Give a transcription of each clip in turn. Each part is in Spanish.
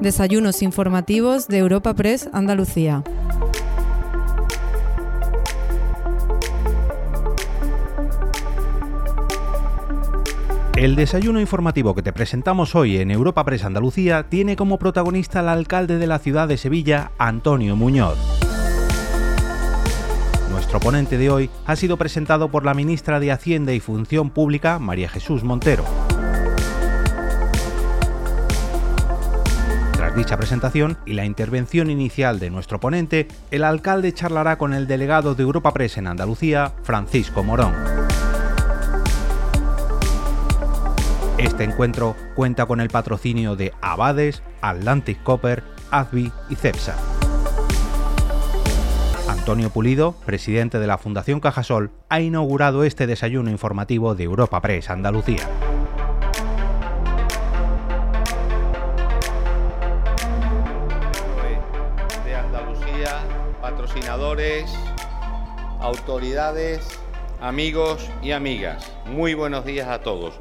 Desayunos informativos de Europa Press Andalucía. El desayuno informativo que te presentamos hoy en Europa Press Andalucía tiene como protagonista al alcalde de la ciudad de Sevilla, Antonio Muñoz. Nuestro ponente de hoy ha sido presentado por la ministra de Hacienda y Función Pública, María Jesús Montero. Dicha presentación y la intervención inicial de nuestro ponente, el alcalde charlará con el delegado de Europa Press en Andalucía, Francisco Morón. Este encuentro cuenta con el patrocinio de Abades, Atlantic Copper, ASBI y CEPSA. Antonio Pulido, presidente de la Fundación Cajasol, ha inaugurado este desayuno informativo de Europa Press Andalucía. Patrocinadores, autoridades, amigos y amigas. Muy buenos días a todos.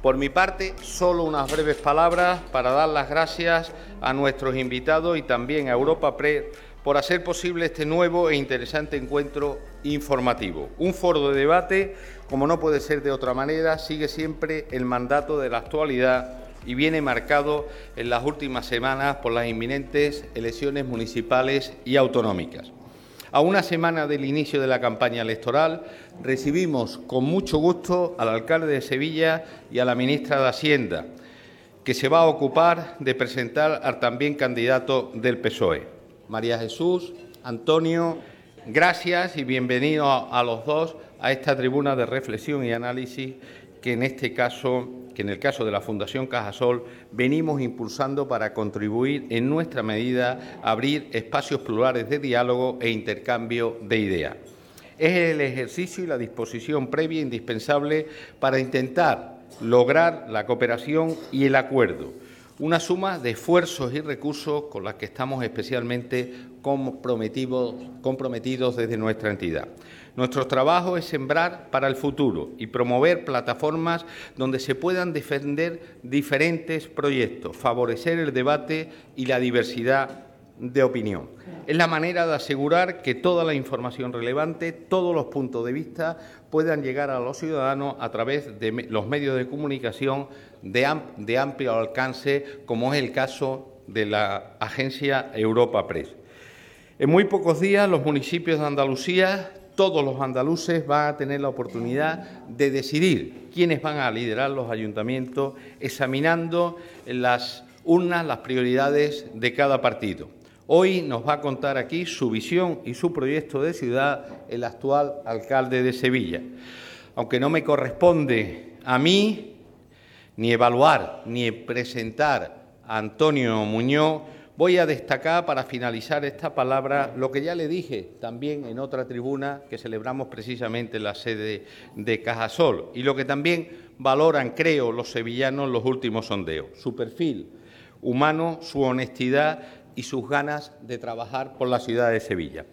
Por mi parte, solo unas breves palabras para dar las gracias a nuestros invitados y también a Europa Press por hacer posible este nuevo e interesante encuentro informativo. Un foro de debate, como no puede ser de otra manera, sigue siempre el mandato de la actualidad y viene marcado en las últimas semanas por las inminentes elecciones municipales y autonómicas. A una semana del inicio de la campaña electoral, recibimos con mucho gusto al alcalde de Sevilla y a la ministra de Hacienda, que se va a ocupar de presentar al también candidato del PSOE. María Jesús, Antonio, gracias y bienvenidos a los dos a esta tribuna de reflexión y análisis que en este caso, que en el caso de la Fundación Cajasol, venimos impulsando para contribuir en nuestra medida a abrir espacios plurales de diálogo e intercambio de ideas. Es el ejercicio y la disposición previa indispensable para intentar lograr la cooperación y el acuerdo, una suma de esfuerzos y recursos con las que estamos especialmente comprometidos, comprometidos desde nuestra entidad. Nuestro trabajo es sembrar para el futuro y promover plataformas donde se puedan defender diferentes proyectos, favorecer el debate y la diversidad de opinión. Es la manera de asegurar que toda la información relevante, todos los puntos de vista puedan llegar a los ciudadanos a través de los medios de comunicación de, amplio alcance, como es el caso de la agencia Europa Press. En muy pocos días los municipios de Andalucía todos los andaluces van a tener la oportunidad de decidir quiénes van a liderar los ayuntamientos, examinando las urnas las prioridades de cada partido. Hoy nos va a contar aquí su visión y su proyecto de ciudad el actual alcalde de Sevilla. Aunque no me corresponde a mí ni evaluar ni presentar a Antonio Muñoz, Voy a destacar para finalizar esta palabra lo que ya le dije también en otra tribuna que celebramos precisamente en la sede de Cajasol y lo que también valoran, creo, los sevillanos los últimos sondeos, su perfil humano, su honestidad y sus ganas de trabajar por la ciudad de Sevilla.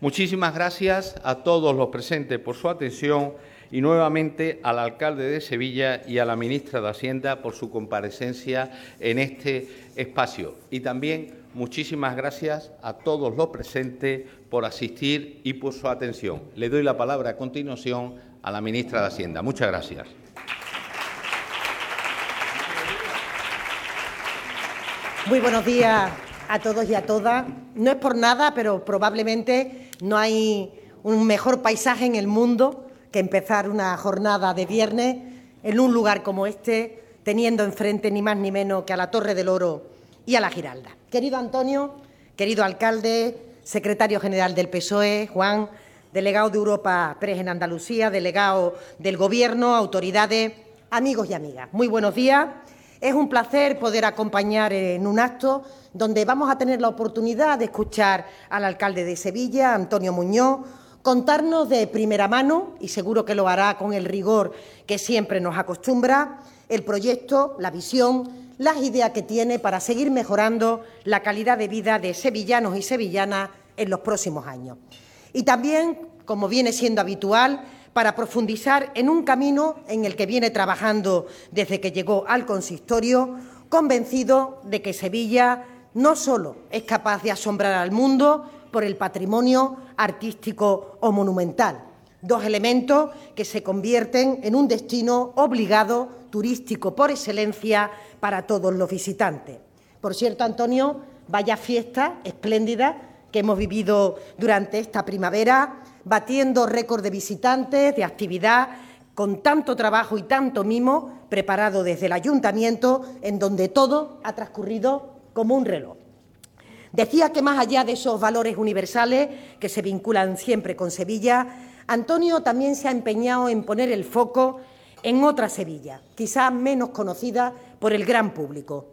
Muchísimas gracias a todos los presentes por su atención y nuevamente al alcalde de Sevilla y a la ministra de Hacienda por su comparecencia en este espacio. Y también muchísimas gracias a todos los presentes por asistir y por su atención. Le doy la palabra a continuación a la ministra de Hacienda. Muchas gracias. Muy buenos días a todos y a todas. No es por nada, pero probablemente no hay un mejor paisaje en el mundo que empezar una jornada de viernes en un lugar como este, teniendo enfrente ni más ni menos que a la Torre del Oro y a la Giralda. Querido Antonio, querido alcalde, secretario general del PSOE, Juan, delegado de Europa Press en Andalucía, delegado del Gobierno, autoridades, amigos y amigas. Muy buenos días. Es un placer poder acompañar en un acto donde vamos a tener la oportunidad de escuchar al alcalde de Sevilla, Antonio Muñoz, contarnos de primera mano, y seguro que lo hará con el rigor que siempre nos acostumbra, el proyecto, la visión, las ideas que tiene para seguir mejorando la calidad de vida de sevillanos y sevillanas en los próximos años. Y también, como viene siendo habitual, para profundizar en un camino en el que viene trabajando desde que llegó al consistorio, convencido de que Sevilla no solo es capaz de asombrar al mundo por el patrimonio artístico o monumental, dos elementos que se convierten en un destino obligado turístico por excelencia para todos los visitantes. Por cierto, Antonio, vaya fiesta espléndida que hemos vivido durante esta primavera, batiendo récord de visitantes, de actividad, con tanto trabajo y tanto mimo preparado desde el ayuntamiento, en donde todo ha transcurrido como un reloj. Decía que más allá de esos valores universales que se vinculan siempre con Sevilla, Antonio también se ha empeñado en poner el foco en otra Sevilla, quizás menos conocida por el gran público.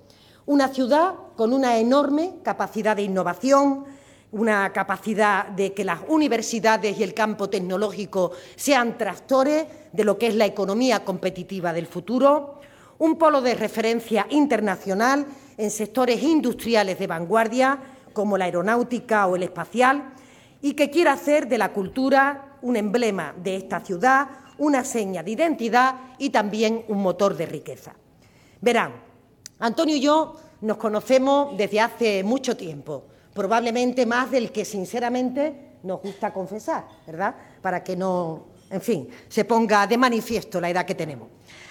Una ciudad con una enorme capacidad de innovación, una capacidad de que las universidades y el campo tecnológico sean tractores de lo que es la economía competitiva del futuro, un polo de referencia internacional en sectores industriales de vanguardia, como la aeronáutica o el espacial, y que quiere hacer de la cultura un emblema de esta ciudad, una seña de identidad y también un motor de riqueza. Verán, Antonio y yo nos conocemos desde hace mucho tiempo, probablemente más del que sinceramente nos gusta confesar, ¿verdad? Para que no, en fin, se ponga de manifiesto la edad que tenemos.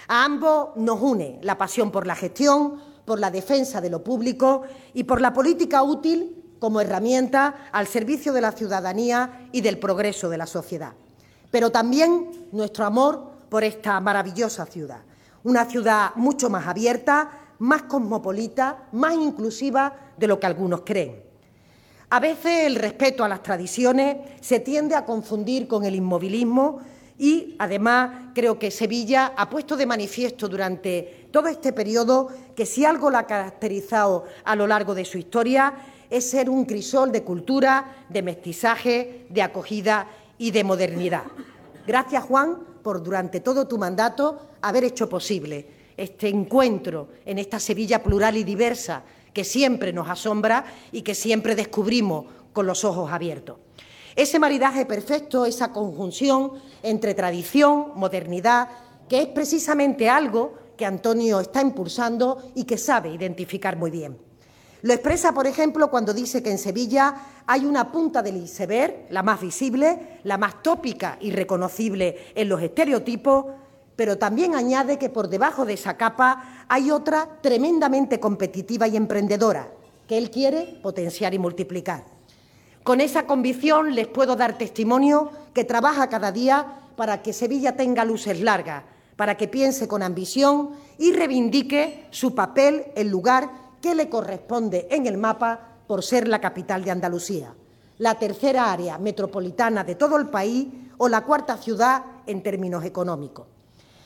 A ambos nos une la pasión por la gestión, por la defensa de lo público y por la política útil como herramienta al servicio de la ciudadanía y del progreso de la sociedad. Pero también nuestro amor por esta maravillosa ciudad, una ciudad mucho más abierta, más cosmopolita, más inclusiva de lo que algunos creen. A veces el respeto a las tradiciones se tiende a confundir con el inmovilismo y, además, creo que Sevilla ha puesto de manifiesto durante todo este periodo que si algo la ha caracterizado a lo largo de su historia es ser un crisol de cultura, de mestizaje, de acogida y de modernidad. Gracias, Juan, por durante todo tu mandato haber hecho posible este encuentro en esta Sevilla plural y diversa que siempre nos asombra y que siempre descubrimos con los ojos abiertos. Ese maridaje perfecto, esa conjunción entre tradición, modernidad, que es precisamente algo que Antonio está impulsando y que sabe identificar muy bien. Lo expresa, por ejemplo, cuando dice que en Sevilla hay una punta del iceberg, la más visible, la más tópica y reconocible en los estereotipos, pero también añade que por debajo de esa capa hay otra tremendamente competitiva y emprendedora, que él quiere potenciar y multiplicar. Con esa convicción les puedo dar testimonio que trabaja cada día para que Sevilla tenga luces largas, para que piense con ambición y reivindique su papel, el lugar que le corresponde en el mapa por ser la capital de Andalucía, la tercera área metropolitana de todo el país o la cuarta ciudad en términos económicos.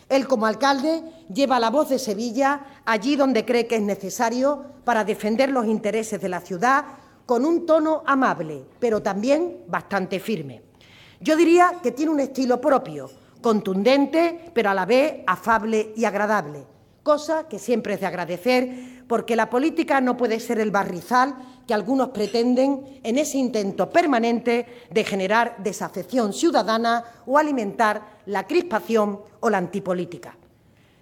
Él, como alcalde, lleva la voz de Sevilla allí donde cree que es necesario para defender los intereses de la ciudad con un tono amable, pero también bastante firme. Yo diría que tiene un estilo propio, contundente, pero a la vez afable y agradable, cosa que siempre es de agradecer, porque la política no puede ser el barrizal que algunos pretenden en ese intento permanente de generar desafección ciudadana o alimentar la crispación o la antipolítica.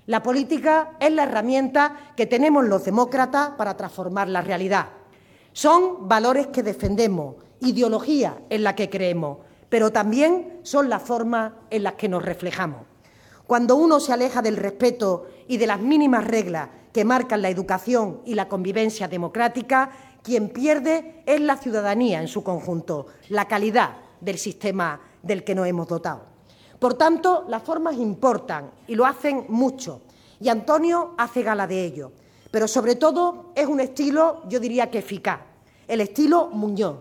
La política es la herramienta que tenemos los demócratas para transformar la realidad son valores que defendemos, ideología en la que creemos, pero también son la forma en las que nos reflejamos. Cuando uno se aleja del respeto y de las mínimas reglas que marcan la educación y la convivencia democrática, quien pierde es la ciudadanía en su conjunto, la calidad del sistema del que nos hemos dotado. Por tanto, las formas importan y lo hacen mucho, y Antonio hace gala de ello. Pero sobre todo es un estilo, yo diría que eficaz, el estilo Muñoz,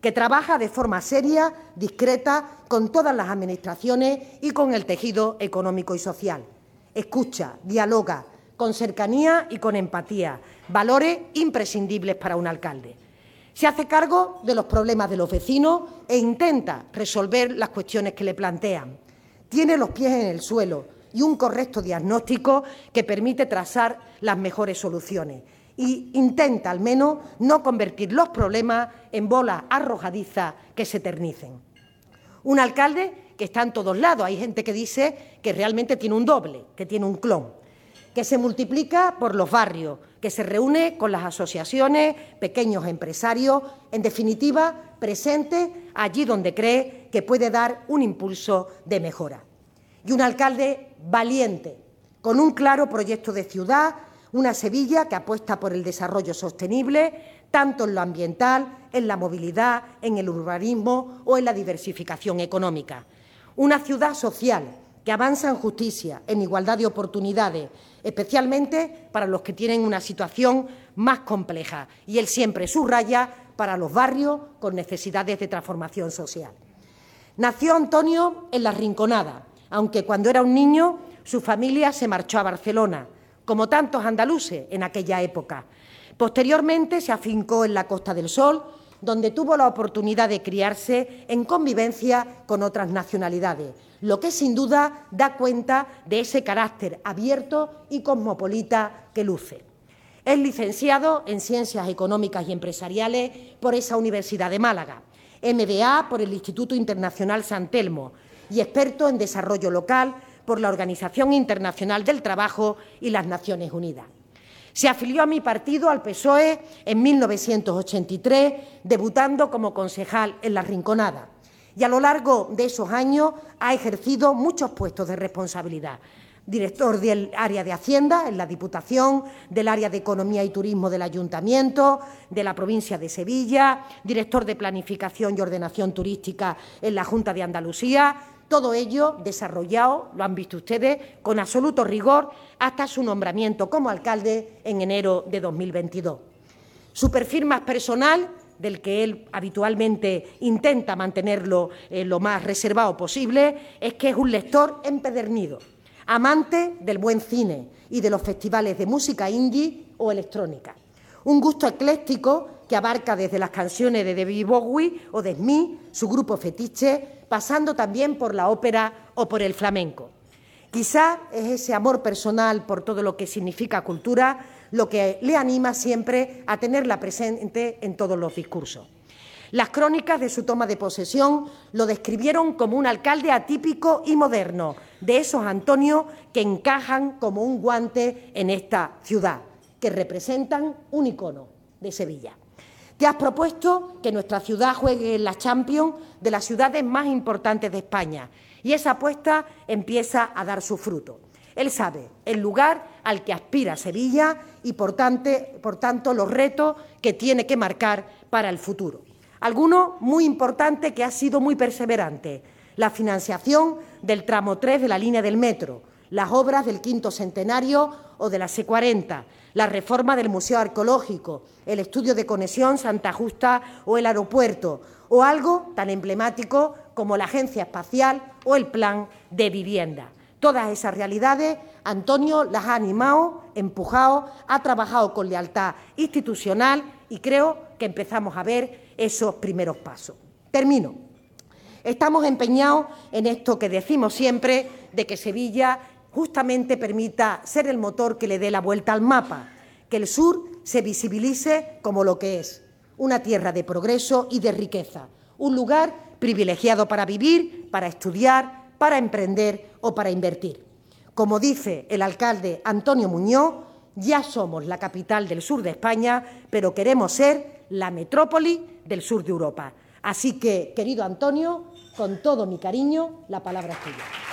que trabaja de forma seria, discreta, con todas las administraciones y con el tejido económico y social. Escucha, dialoga, con cercanía y con empatía, valores imprescindibles para un alcalde. Se hace cargo de los problemas de los vecinos e intenta resolver las cuestiones que le plantean. Tiene los pies en el suelo, y un correcto diagnóstico que permite trazar las mejores soluciones y intenta al menos no convertir los problemas en bolas arrojadizas que se eternicen. Un alcalde que está en todos lados. Hay gente que dice que realmente tiene un doble, que tiene un clon, que se multiplica por los barrios, que se reúne con las asociaciones, pequeños empresarios, en definitiva, presente allí donde cree que puede dar un impulso de mejora. Y un alcalde valiente, con un claro proyecto de ciudad, una Sevilla que apuesta por el desarrollo sostenible, tanto en lo ambiental, en la movilidad, en el urbanismo o en la diversificación económica. Una ciudad social que avanza en justicia, en igualdad de oportunidades, especialmente para los que tienen una situación más compleja. Y él siempre subraya para los barrios con necesidades de transformación social. Nació Antonio en La Rinconada, aunque cuando era un niño su familia se marchó a Barcelona, como tantos andaluces en aquella época. Posteriormente se afincó en la Costa del Sol, donde tuvo la oportunidad de criarse en convivencia con otras nacionalidades, lo que sin duda da cuenta de ese carácter abierto y cosmopolita que luce. Es licenciado en Ciencias Económicas y Empresariales por esa Universidad de Málaga, MBA por el Instituto Internacional San Telmo y experto en desarrollo local por la Organización Internacional del Trabajo y las Naciones Unidas. Se afilió a mi partido, al PSOE, en 1983, debutando como concejal en La Rinconada. Y a lo largo de esos años ha ejercido muchos puestos de responsabilidad. Director del área de Hacienda en la Diputación, del área de Economía y Turismo del Ayuntamiento, de la provincia de Sevilla, director de Planificación y Ordenación Turística en la Junta de Andalucía, todo ello desarrollado, lo han visto ustedes, con absoluto rigor hasta su nombramiento como alcalde en enero de 2022. Su perfil más personal, del que él habitualmente intenta mantenerlo eh, lo más reservado posible, es que es un lector empedernido, amante del buen cine y de los festivales de música indie o electrónica. Un gusto ecléctico que abarca desde las canciones de David Bowie o de Smith, su grupo fetiche, pasando también por la ópera o por el flamenco. Quizá es ese amor personal por todo lo que significa cultura lo que le anima siempre a tenerla presente en todos los discursos. Las crónicas de su toma de posesión lo describieron como un alcalde atípico y moderno, de esos Antonio que encajan como un guante en esta ciudad, que representan un icono de Sevilla. Te has propuesto que nuestra ciudad juegue en la Champions de las ciudades más importantes de España y esa apuesta empieza a dar su fruto. Él sabe el lugar al que aspira Sevilla y, por tanto, los retos que tiene que marcar para el futuro. Alguno muy importante que ha sido muy perseverante, la financiación del tramo 3 de la línea del metro, las obras del quinto centenario o de la C40, la reforma del Museo Arqueológico, el estudio de conexión Santa Justa o el aeropuerto, o algo tan emblemático como la Agencia Espacial o el Plan de Vivienda. Todas esas realidades Antonio las ha animado, empujado, ha trabajado con lealtad institucional y creo que empezamos a ver esos primeros pasos. Termino. Estamos empeñados en esto que decimos siempre de que Sevilla justamente permita ser el motor que le dé la vuelta al mapa, que el sur se visibilice como lo que es, una tierra de progreso y de riqueza, un lugar privilegiado para vivir, para estudiar, para emprender o para invertir. Como dice el alcalde Antonio Muñoz, ya somos la capital del sur de España, pero queremos ser la metrópoli del sur de Europa. Así que, querido Antonio, con todo mi cariño, la palabra es tuya.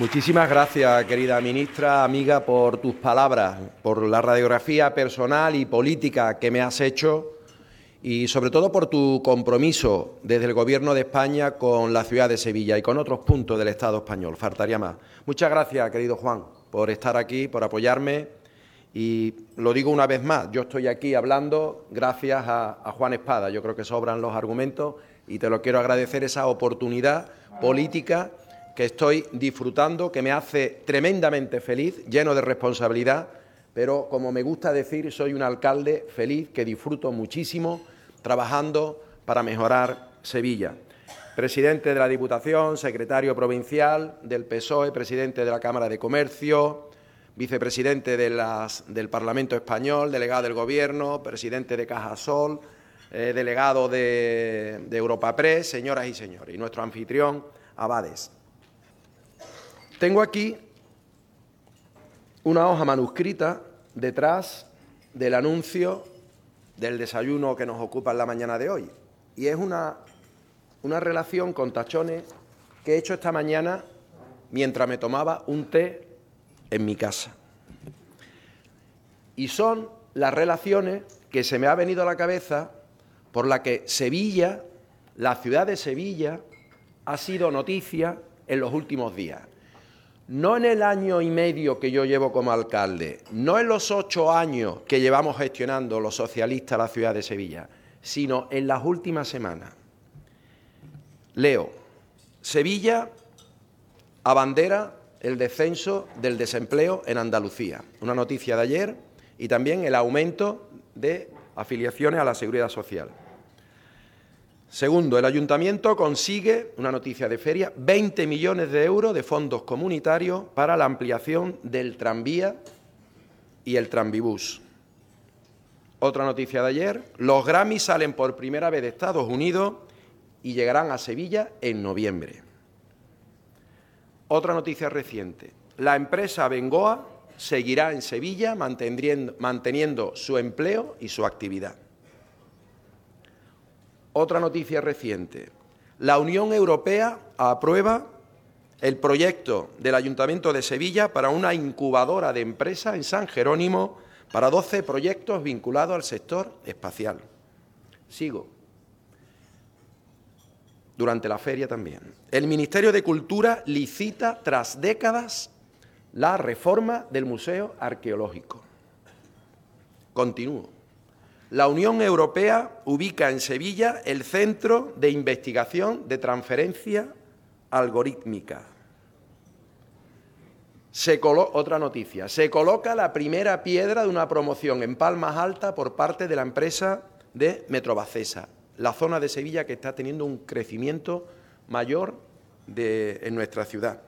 Muchísimas gracias, querida ministra, amiga, por tus palabras, por la radiografía personal y política que me has hecho y sobre todo por tu compromiso desde el Gobierno de España con la ciudad de Sevilla y con otros puntos del Estado español. Faltaría más. Muchas gracias, querido Juan, por estar aquí, por apoyarme y lo digo una vez más, yo estoy aquí hablando gracias a, a Juan Espada. Yo creo que sobran los argumentos y te lo quiero agradecer esa oportunidad política que estoy disfrutando, que me hace tremendamente feliz, lleno de responsabilidad, pero como me gusta decir, soy un alcalde feliz que disfruto muchísimo trabajando para mejorar Sevilla. Presidente de la Diputación, secretario provincial del PSOE, presidente de la Cámara de Comercio, vicepresidente del Parlamento Español, delegado del Gobierno, presidente de Cajasol, eh, delegado de, de Europa Press, señoras y señores, y nuestro anfitrión, Abades. Tengo aquí una hoja manuscrita detrás del anuncio del desayuno que nos ocupa en la mañana de hoy. Y es una, una relación con tachones que he hecho esta mañana mientras me tomaba un té en mi casa. Y son las relaciones que se me ha venido a la cabeza por la que Sevilla, la ciudad de Sevilla, ha sido noticia en los últimos días. No en el año y medio que yo llevo como alcalde, no en los ocho años que llevamos gestionando los socialistas la ciudad de Sevilla, sino en las últimas semanas. Leo, Sevilla abandera el descenso del desempleo en Andalucía, una noticia de ayer, y también el aumento de afiliaciones a la seguridad social. Segundo, el ayuntamiento consigue, una noticia de feria, 20 millones de euros de fondos comunitarios para la ampliación del tranvía y el tranvibús. Otra noticia de ayer, los Grammys salen por primera vez de Estados Unidos y llegarán a Sevilla en noviembre. Otra noticia reciente, la empresa Bengoa seguirá en Sevilla manteniendo, manteniendo su empleo y su actividad. Otra noticia reciente. La Unión Europea aprueba el proyecto del Ayuntamiento de Sevilla para una incubadora de empresas en San Jerónimo para 12 proyectos vinculados al sector espacial. Sigo. Durante la feria también. El Ministerio de Cultura licita tras décadas la reforma del Museo Arqueológico. Continúo la Unión Europea ubica en Sevilla el Centro de Investigación de Transferencia Algorítmica. otra noticia. Se coloca la primera piedra de una promoción en Palmas Alta por parte de la empresa de Metrobacesa, la zona de Sevilla que está teniendo un crecimiento mayor en nuestra ciudad.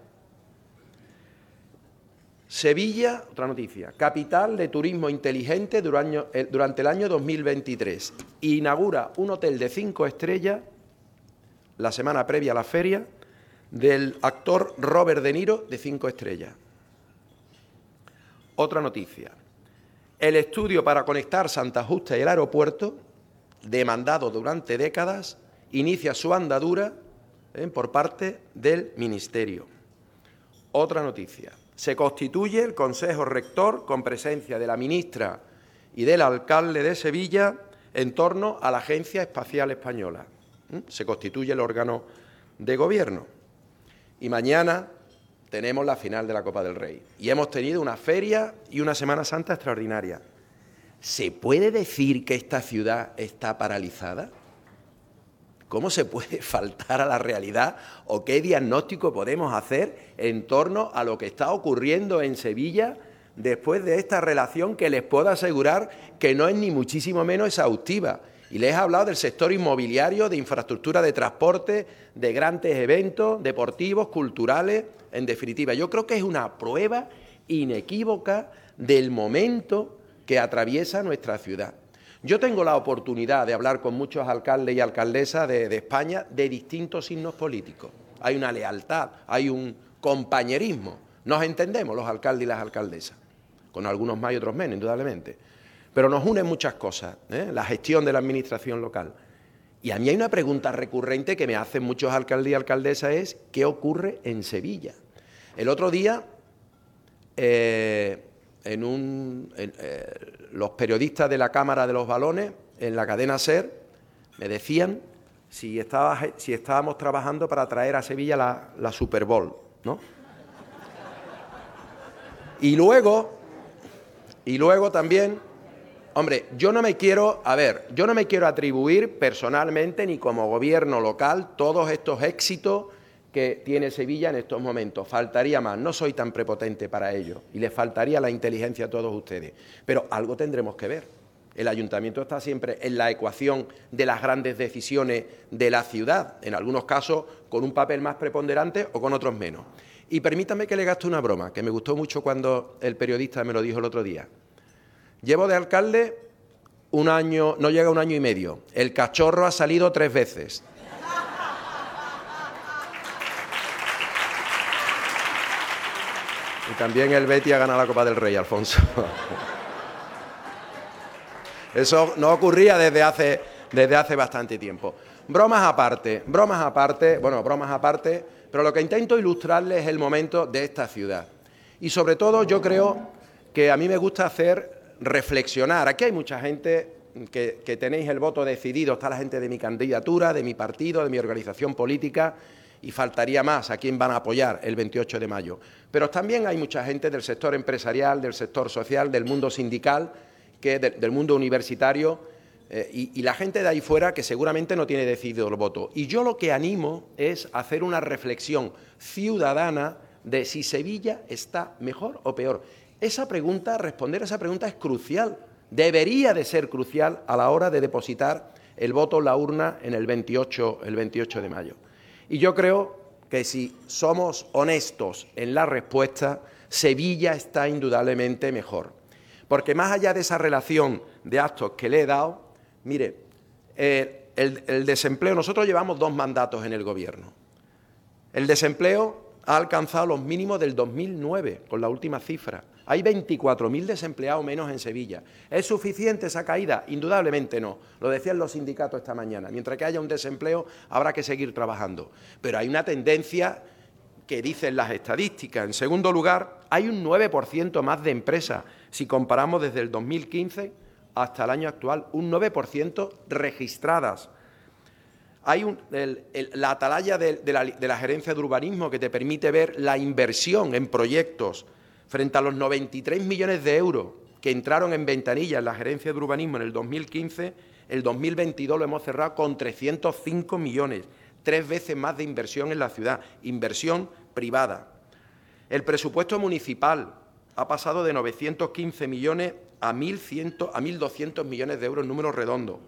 Sevilla, otra noticia, capital de turismo inteligente eh, durante el año 2023. Inaugura un hotel de cinco estrellas la semana previa a la feria del actor Robert De Niro de cinco estrellas. Otra noticia. El estudio para conectar Santa Justa y el aeropuerto, demandado durante décadas, inicia su andadura eh, por parte del Ministerio. Otra noticia se constituye el Consejo Rector con presencia de la ministra y del alcalde de Sevilla en torno a la Agencia Espacial Española. Se constituye el órgano de gobierno. Y mañana tenemos la final de la Copa del Rey. Y hemos tenido una feria y una Semana Santa extraordinaria. ¿Se puede decir que esta ciudad está paralizada? ¿Cómo se puede faltar a la realidad o qué diagnóstico podemos hacer en torno a lo que está ocurriendo en Sevilla después de esta relación que les puedo asegurar que no es ni muchísimo menos exhaustiva? Y les he hablado del sector inmobiliario, de infraestructura de transporte, de grandes eventos deportivos, culturales, en definitiva. Yo creo que es una prueba inequívoca del momento que atraviesa nuestra ciudad. Yo tengo la oportunidad de hablar con muchos alcaldes y alcaldesas de, España de distintos signos políticos. Hay una lealtad, hay un compañerismo. Nos entendemos los alcaldes y las alcaldesas, con algunos más y otros menos, indudablemente. Pero nos unen muchas cosas, ¿eh? la gestión de la administración local. Y a mí hay una pregunta recurrente que me hacen muchos alcaldes y alcaldesas es, ¿qué ocurre en Sevilla? El otro día, eh, en un, eh, los periodistas de la Cámara de los Balones, en la cadena SER, me decían si, estábamos trabajando para traer a Sevilla la, la Super Bowl, ¿no? Y luego, y luego también, hombre, yo no me quiero, a ver, yo no me quiero atribuir personalmente ni como gobierno local todos estos éxitos que tiene Sevilla en estos momentos. Faltaría más, no soy tan prepotente para ello y le faltaría la inteligencia a todos ustedes. Pero algo tendremos que ver. El ayuntamiento está siempre en la ecuación de las grandes decisiones de la ciudad, en algunos casos con un papel más preponderante o con otros menos. Y permítame que le gaste una broma, que me gustó mucho cuando el periodista me lo dijo el otro día. Llevo de alcalde un año, no llega un año y medio. El cachorro ha salido tres veces. Y también el Betty ha ganado la Copa del Rey, Alfonso. Eso no ocurría desde hace, desde hace bastante tiempo. Bromas aparte, bromas aparte, bueno, bromas aparte, pero lo que intento ilustrarles es el momento de esta ciudad. Y sobre todo yo creo que a mí me gusta hacer reflexionar. Aquí hay mucha gente que tenéis el voto decidido, está la gente de mi candidatura, de mi partido, de mi organización política, y faltaría más a quién van a apoyar el 28 de mayo. Pero también hay mucha gente del sector empresarial, del sector social, del mundo sindical, que del mundo universitario eh, y, la gente de ahí fuera que seguramente no tiene decidido el voto. Y yo lo que animo es hacer una reflexión ciudadana de si Sevilla está mejor o peor. Esa pregunta, responder a esa pregunta es crucial, debería de ser crucial a la hora de depositar el voto en la urna en el 28, el 28 de mayo. Y yo creo que si somos honestos en la respuesta, Sevilla está indudablemente mejor. Porque más allá de esa relación de actos que le he dado, mire, el, el desempleo, nosotros llevamos dos mandatos en el Gobierno. El desempleo ha alcanzado los mínimos del 2009, con la última cifra. Hay 24.000 desempleados menos en Sevilla. ¿Es suficiente esa caída? Indudablemente no. Lo decían los sindicatos esta mañana. Mientras que haya un desempleo, habrá que seguir trabajando. Pero hay una tendencia que dicen las estadísticas. En segundo lugar, hay un 9% más de empresas si comparamos desde el 2015 hasta el año actual, un 9% registradas. Hay un, la atalaya de, de, la, de la gerencia de urbanismo que te permite ver la inversión en proyectos frente a los 93 millones de euros que entraron en ventanilla en la gerencia de urbanismo en el 2015, el 2022 lo hemos cerrado con 305 millones, tres veces más de inversión en la ciudad, inversión privada. El presupuesto municipal ha pasado de 915 millones a 1.100, a 1.200 millones de euros, números redondos.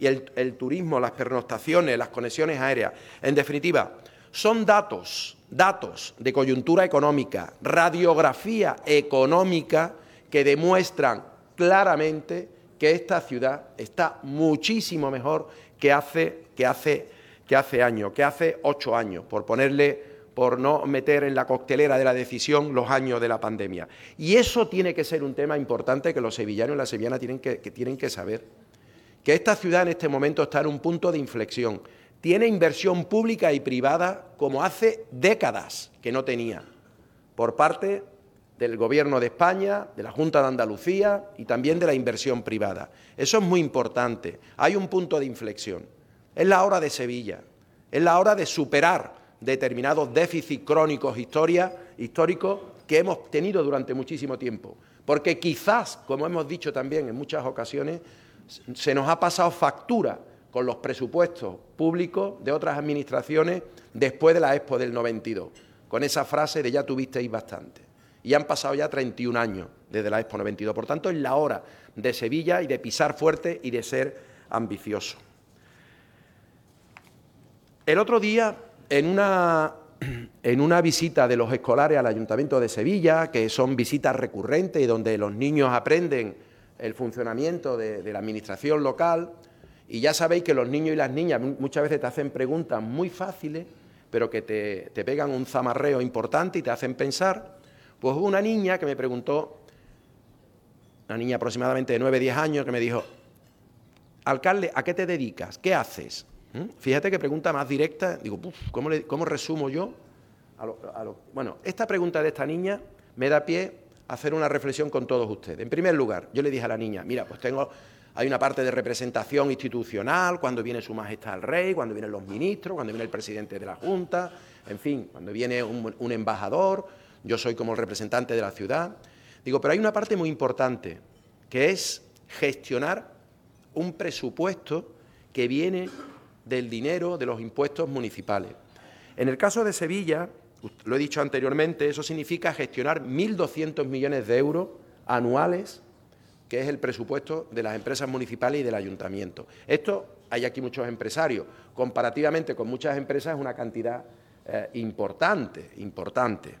Y el, el turismo, las pernoctaciones, las conexiones aéreas. En definitiva, son datos datos de coyuntura económica, radiografía económica que demuestran claramente que esta ciudad está muchísimo mejor que hace, que hace, que hace años, que hace ocho años, por ponerle, por no meter en la coctelera de la decisión los años de la pandemia. Y eso tiene que ser un tema importante que los sevillanos y las sevillanas tienen que, que tienen que saber. Que esta ciudad en este momento está en un punto de inflexión tiene inversión pública y privada como hace décadas que no tenía, por parte del Gobierno de España, de la Junta de Andalucía y también de la inversión privada. Eso es muy importante. Hay un punto de inflexión. Es la hora de Sevilla, es la hora de superar determinados déficits crónicos históricos que hemos tenido durante muchísimo tiempo. Porque quizás, como hemos dicho también en muchas ocasiones, se nos ha pasado factura con los presupuestos públicos de otras administraciones después de la Expo del 92, con esa frase de ya tuvisteis bastante. Y han pasado ya 31 años desde la Expo 92. Por tanto, es la hora de Sevilla y de pisar fuerte y de ser ambicioso. El otro día, en una, en una visita de los escolares al Ayuntamiento de Sevilla, que son visitas recurrentes y donde los niños aprenden el funcionamiento de, de la Administración local, y ya sabéis que los niños y las niñas muchas veces te hacen preguntas muy fáciles, pero que te, te pegan un zamarreo importante y te hacen pensar. Pues hubo una niña que me preguntó, una niña aproximadamente de 9, 10 años, que me dijo, alcalde, ¿a qué te dedicas? ¿Qué haces? ¿Mm? Fíjate que pregunta más directa, digo, ¿cómo, ¿cómo, resumo yo? A lo, a lo... Bueno, esta pregunta de esta niña me da pie a hacer una reflexión con todos ustedes. En primer lugar, yo le dije a la niña, mira, pues tengo hay una parte de representación institucional, cuando viene Su Majestad el Rey, cuando vienen los ministros, cuando viene el presidente de la Junta, en fin, cuando viene un, un embajador, yo soy como el representante de la ciudad. Digo, pero hay una parte muy importante, que es gestionar un presupuesto que viene del dinero de los impuestos municipales. En el caso de Sevilla, lo he dicho anteriormente, eso significa gestionar 1.200 millones de euros anuales que es el presupuesto de las empresas municipales y del ayuntamiento. Esto hay aquí muchos empresarios. Comparativamente con muchas empresas es una cantidad eh, importante, importante.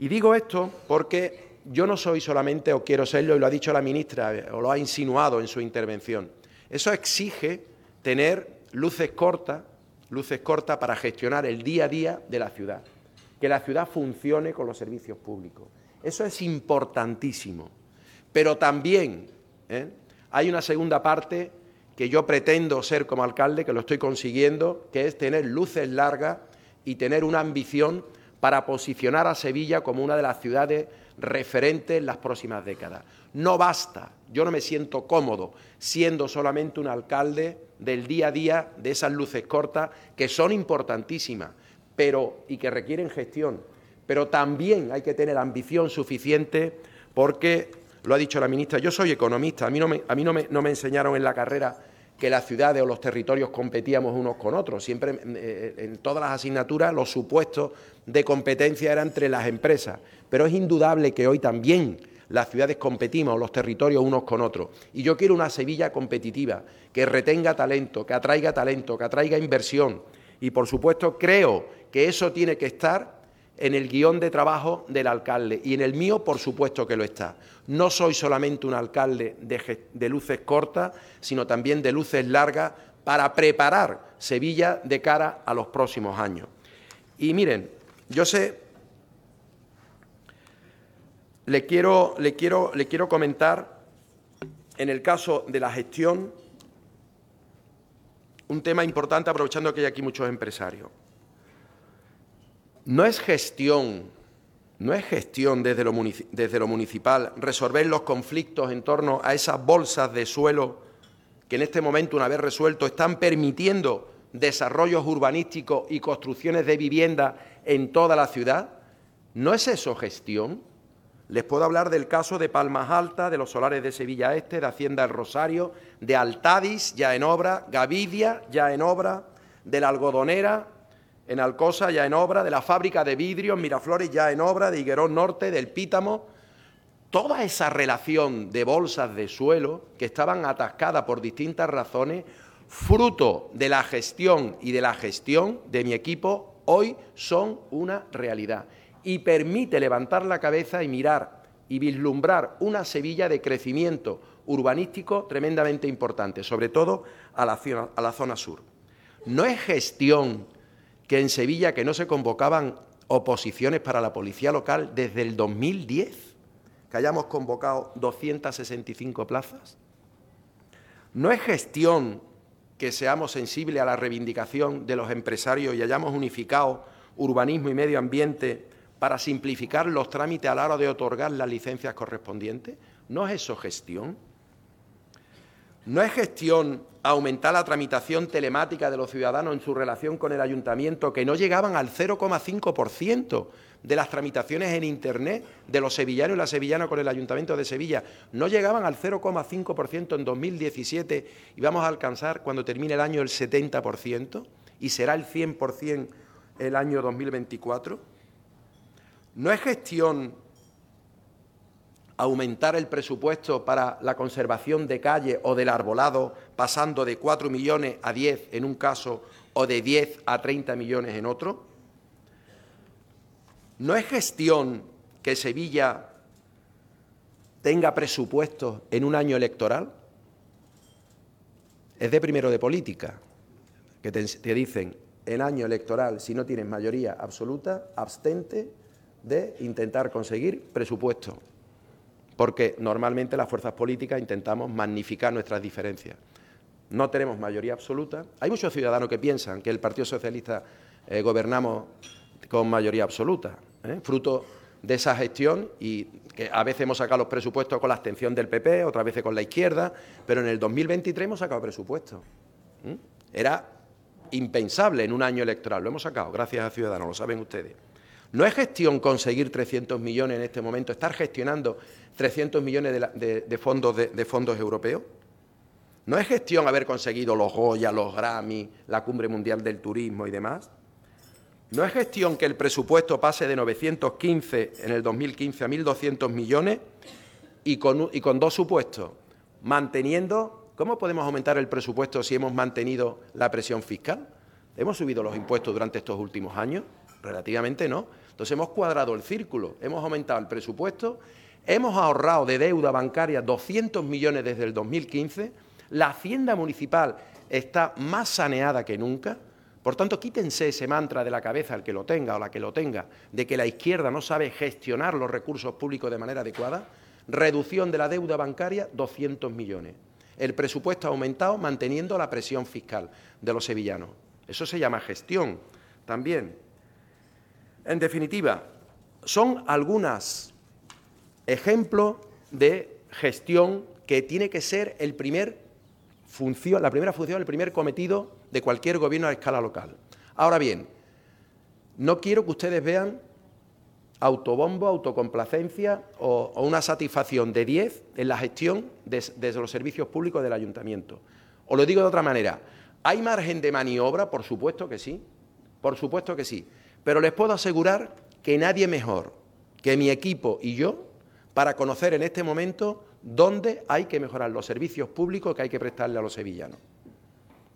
Y digo esto porque yo no soy solamente, o quiero serlo, y lo ha dicho la ministra, eh, o lo ha insinuado en su intervención. Eso exige tener luces cortas, luces cortas para gestionar el día a día de la ciudad. que la ciudad funcione con los servicios públicos. Eso es importantísimo. Pero también ¿eh? hay una segunda parte que yo pretendo ser como alcalde, que lo estoy consiguiendo, que es tener luces largas y tener una ambición para posicionar a Sevilla como una de las ciudades referentes en las próximas décadas. No basta, yo no me siento cómodo siendo solamente un alcalde del día a día de esas luces cortas que son importantísimas, pero y que requieren gestión, pero también hay que tener ambición suficiente porque lo ha dicho la ministra, yo soy economista, a mí no me, a mí no me, enseñaron en la carrera que las ciudades o los territorios competíamos unos con otros. Siempre eh, en todas las asignaturas los supuestos de competencia eran entre las empresas, pero es indudable que hoy también las ciudades competimos, los territorios unos con otros. Y yo quiero una Sevilla competitiva, que retenga talento, que atraiga talento, que atraiga inversión. Y por supuesto creo que eso tiene que estar en el guion de trabajo del alcalde y en el mío, por supuesto que lo está. No soy solamente un alcalde de, luces cortas, sino también de luces largas para preparar Sevilla de cara a los próximos años. Y miren, yo sé, le quiero, le quiero, le quiero comentar, en el caso de la gestión, un tema importante, aprovechando que hay aquí muchos empresarios. No es gestión, no es gestión desde lo, municipal resolver los conflictos en torno a esas bolsas de suelo que en este momento, una vez resuelto, están permitiendo desarrollos urbanísticos y construcciones de vivienda en toda la ciudad. ¿No es eso gestión? Les puedo hablar del caso de Palmas Alta, de los solares de Sevilla Este, de Hacienda El Rosario, de Altadis, ya en obra, Gavidia, ya en obra, de la Algodonera, en Alcosa ya en obra, de la fábrica de vidrios, Miraflores ya en obra, de Higuerón Norte, del Pítamo, toda esa relación de bolsas de suelo que estaban atascadas por distintas razones, fruto de la gestión y de la gestión de mi equipo, hoy son una realidad y permite levantar la cabeza y mirar y vislumbrar una Sevilla de crecimiento urbanístico tremendamente importante, sobre todo a la, a la zona sur. No es gestión que en Sevilla que no se convocaban oposiciones para la policía local desde el 2010, que hayamos convocado 265 plazas. No es gestión que seamos sensibles a la reivindicación de los empresarios y hayamos unificado urbanismo y medio ambiente para simplificar los trámites a la hora de otorgar las licencias correspondientes. ¿No es eso gestión? ¿No es gestión aumentar la tramitación telemática de los ciudadanos en su relación con el ayuntamiento, que no llegaban al 0,5% de las tramitaciones en Internet de los sevillanos y las sevillanas con el ayuntamiento de Sevilla? No llegaban al 0,5% en 2017 y vamos a alcanzar cuando termine el año el 70% y será el 100% el año 2024. ¿No es gestión aumentar el presupuesto para la conservación de calle o del arbolado, pasando de 4 millones a 10 en un caso o de 10 a 30 millones en otro? ¿No es gestión que Sevilla tenga presupuesto en un año electoral? Es de primero de política, que te, te dicen, en año electoral, si no tienes mayoría absoluta, abstente de intentar conseguir presupuesto porque normalmente las fuerzas políticas intentamos magnificar nuestras diferencias. No tenemos mayoría absoluta. Hay muchos ciudadanos que piensan que el Partido Socialista eh, gobernamos con mayoría absoluta, ¿eh? fruto de esa gestión y que a veces hemos sacado los presupuestos con la abstención del PP, otras veces con la izquierda, pero en el 2023 hemos sacado presupuestos. Era impensable en un año electoral, lo hemos sacado, gracias a Ciudadanos, lo saben ustedes. No es gestión conseguir 300 millones en este momento, estar gestionando 300 millones de, fondos, de, fondos europeos. No es gestión haber conseguido los Goya, los Grammy, la Cumbre Mundial del Turismo y demás. No es gestión que el presupuesto pase de 915 en el 2015 a 1.200 millones y con, y con dos supuestos, manteniendo... ¿Cómo podemos aumentar el presupuesto si hemos mantenido la presión fiscal? ¿Hemos subido los impuestos durante estos últimos años? Relativamente no. Entonces hemos cuadrado el círculo, hemos aumentado el presupuesto, hemos ahorrado de deuda bancaria 200 millones desde el 2015, la hacienda municipal está más saneada que nunca, Por tanto, quítense ese mantra de la cabeza, el que lo tenga o la que lo tenga, de que la izquierda no sabe gestionar los recursos públicos de manera adecuada. Reducción de la deuda bancaria, 200 millones. El presupuesto ha aumentado manteniendo la presión fiscal de los sevillanos. Eso se llama gestión también. En definitiva, son algunos ejemplos de gestión que tiene que ser el primer función, la primera función, el primer cometido de cualquier gobierno a escala local. Ahora bien, no quiero que ustedes vean autobombo, autocomplacencia o, una satisfacción de 10 en la gestión desde los servicios públicos del ayuntamiento. Os lo digo de otra manera, ¿hay margen de maniobra? Por supuesto que sí, por supuesto que sí, pero les puedo asegurar que nadie mejor que mi equipo y yo para conocer en este momento dónde hay que mejorar los servicios públicos que hay que prestarle a los sevillanos.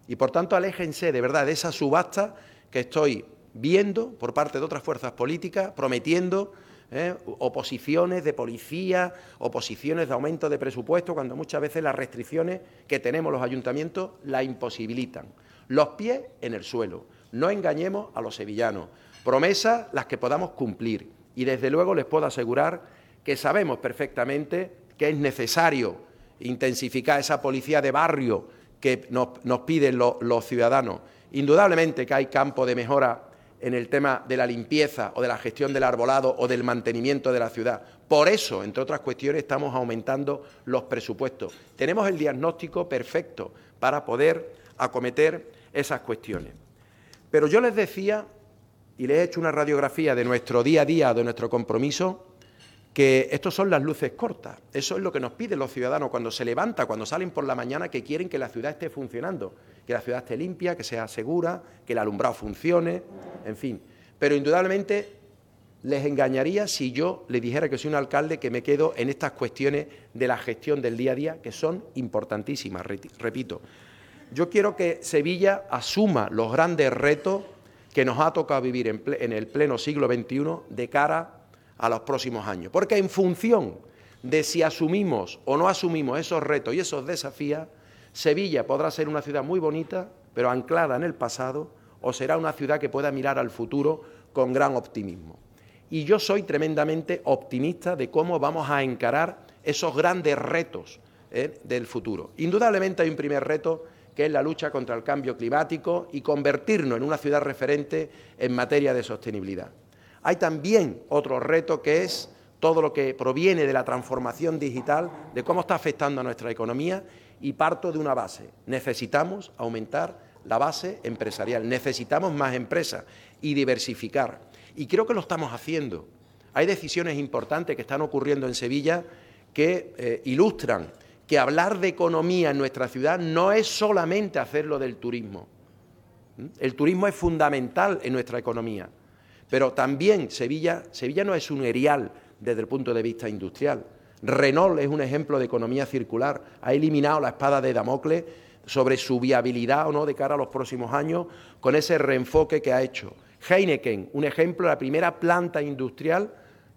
Y por tanto, aléjense de verdad de esa subasta que estoy viendo por parte de otras fuerzas políticas, prometiendo ¿eh? oposiciones de policía, oposiciones de aumento de presupuesto, cuando muchas veces las restricciones que tenemos los ayuntamientos la imposibilitan. Los pies en el suelo. No engañemos a los sevillanos. Promesas las que podamos cumplir. Y desde luego les puedo asegurar que sabemos perfectamente que es necesario intensificar esa policía de barrio que nos, piden los ciudadanos. Indudablemente que hay campo de mejora en el tema de la limpieza o de la gestión del arbolado o del mantenimiento de la ciudad. Por eso, entre otras cuestiones, estamos aumentando los presupuestos. Tenemos el diagnóstico perfecto para poder acometer esas cuestiones. Pero yo les decía, y les he hecho una radiografía de nuestro día a día, de nuestro compromiso, que estos son las luces cortas. Eso es lo que nos piden los ciudadanos cuando se levanta, cuando salen por la mañana, que quieren que la ciudad esté funcionando, que la ciudad esté limpia, que sea segura, que el alumbrado funcione, en fin. Pero indudablemente les engañaría si yo le dijera que soy un alcalde que me quedo en estas cuestiones de la gestión del día a día, que son importantísimas, repito. Yo quiero que Sevilla asuma los grandes retos que nos ha tocado vivir en, el pleno siglo XXI de cara a los próximos años. Porque en función de si asumimos o no asumimos esos retos y esos desafíos, Sevilla podrá ser una ciudad muy bonita, pero anclada en el pasado, o será una ciudad que pueda mirar al futuro con gran optimismo. Y yo soy tremendamente optimista de cómo vamos a encarar esos grandes retos ¿eh? del futuro. Indudablemente hay un primer reto que es la lucha contra el cambio climático y convertirnos en una ciudad referente en materia de sostenibilidad. Hay también otro reto que es todo lo que proviene de la transformación digital, de cómo está afectando a nuestra economía y parto de una base. Necesitamos aumentar la base empresarial, necesitamos más empresas y diversificar. Y creo que lo estamos haciendo. Hay decisiones importantes que están ocurriendo en Sevilla que eh, ilustran que hablar de economía en nuestra ciudad no es solamente hacerlo del turismo. ¿Mm? El turismo es fundamental en nuestra economía. Pero también Sevilla, Sevilla no es un erial desde el punto de vista industrial. Renault es un ejemplo de economía circular, ha eliminado la espada de Damocles sobre su viabilidad o no de cara a los próximos años con ese reenfoque que ha hecho. Heineken, un ejemplo, la primera planta industrial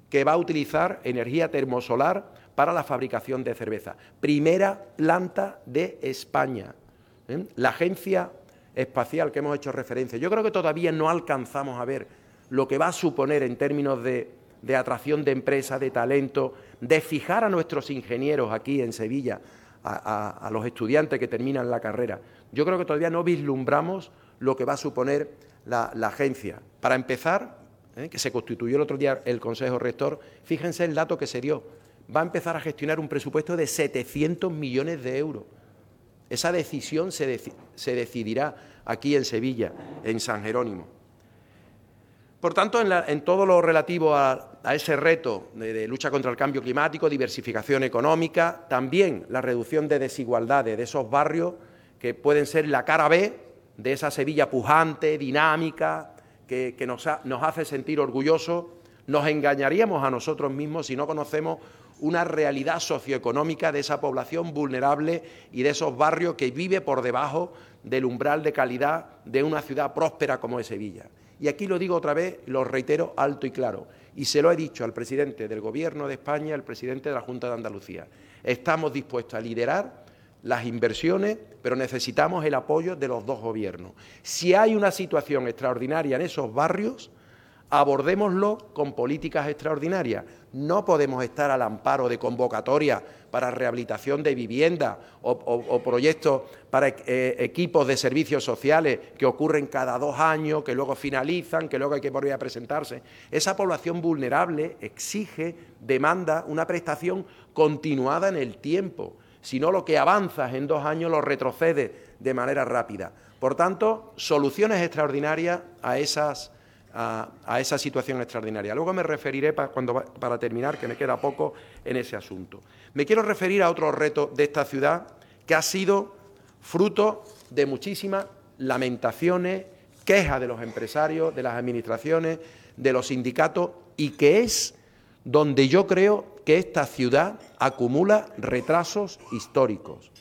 que va a utilizar energía termosolar para la fabricación de cerveza. Primera planta de España. ¿eh? La agencia espacial que hemos hecho referencia. Yo creo que todavía no alcanzamos a ver lo que va a suponer en términos de, atracción de empresas, de talento, de fijar a nuestros ingenieros aquí en Sevilla, a, los estudiantes que terminan la carrera. Yo creo que todavía no vislumbramos lo que va a suponer la, agencia. Para empezar, ¿eh? que se constituyó el otro día el Consejo Rector, fíjense el dato que se dio. Va a empezar a gestionar un presupuesto de 700 millones de euros. Esa decisión se, se decidirá aquí en Sevilla, en San Jerónimo. Por tanto, en, todo lo relativo a, ese reto de, lucha contra el cambio climático, diversificación económica, también la reducción de desigualdades de esos barrios que pueden ser la cara B de esa Sevilla pujante, dinámica, que, nos, nos hace sentir orgullosos, nos engañaríamos a nosotros mismos si no conocemos una realidad socioeconómica de esa población vulnerable y de esos barrios que vive por debajo del umbral de calidad de una ciudad próspera como es Sevilla. Y aquí lo digo otra vez, lo reitero alto y claro, y se lo he dicho al presidente del Gobierno de España, al presidente de la Junta de Andalucía. Estamos dispuestos a liderar las inversiones, pero necesitamos el apoyo de los dos gobiernos. Si hay una situación extraordinaria en esos barrios, abordémoslo con políticas extraordinarias. No podemos estar al amparo de convocatorias para rehabilitación de vivienda o, proyectos para eh, equipos de servicios sociales que ocurren cada dos años, que luego finalizan, que luego hay que volver a presentarse. Esa población vulnerable exige, demanda una prestación continuada en el tiempo. Si no, lo que avanzas en dos años lo retrocedes de manera rápida. Por tanto, soluciones extraordinarias a esas a, esa situación extraordinaria. Luego me referiré cuando, para terminar, que me queda poco en ese asunto. Me quiero referir a otro reto de esta ciudad que ha sido fruto de muchísimas lamentaciones, quejas de los empresarios, de las administraciones, de los sindicatos y que es donde yo creo que esta ciudad acumula retrasos históricos.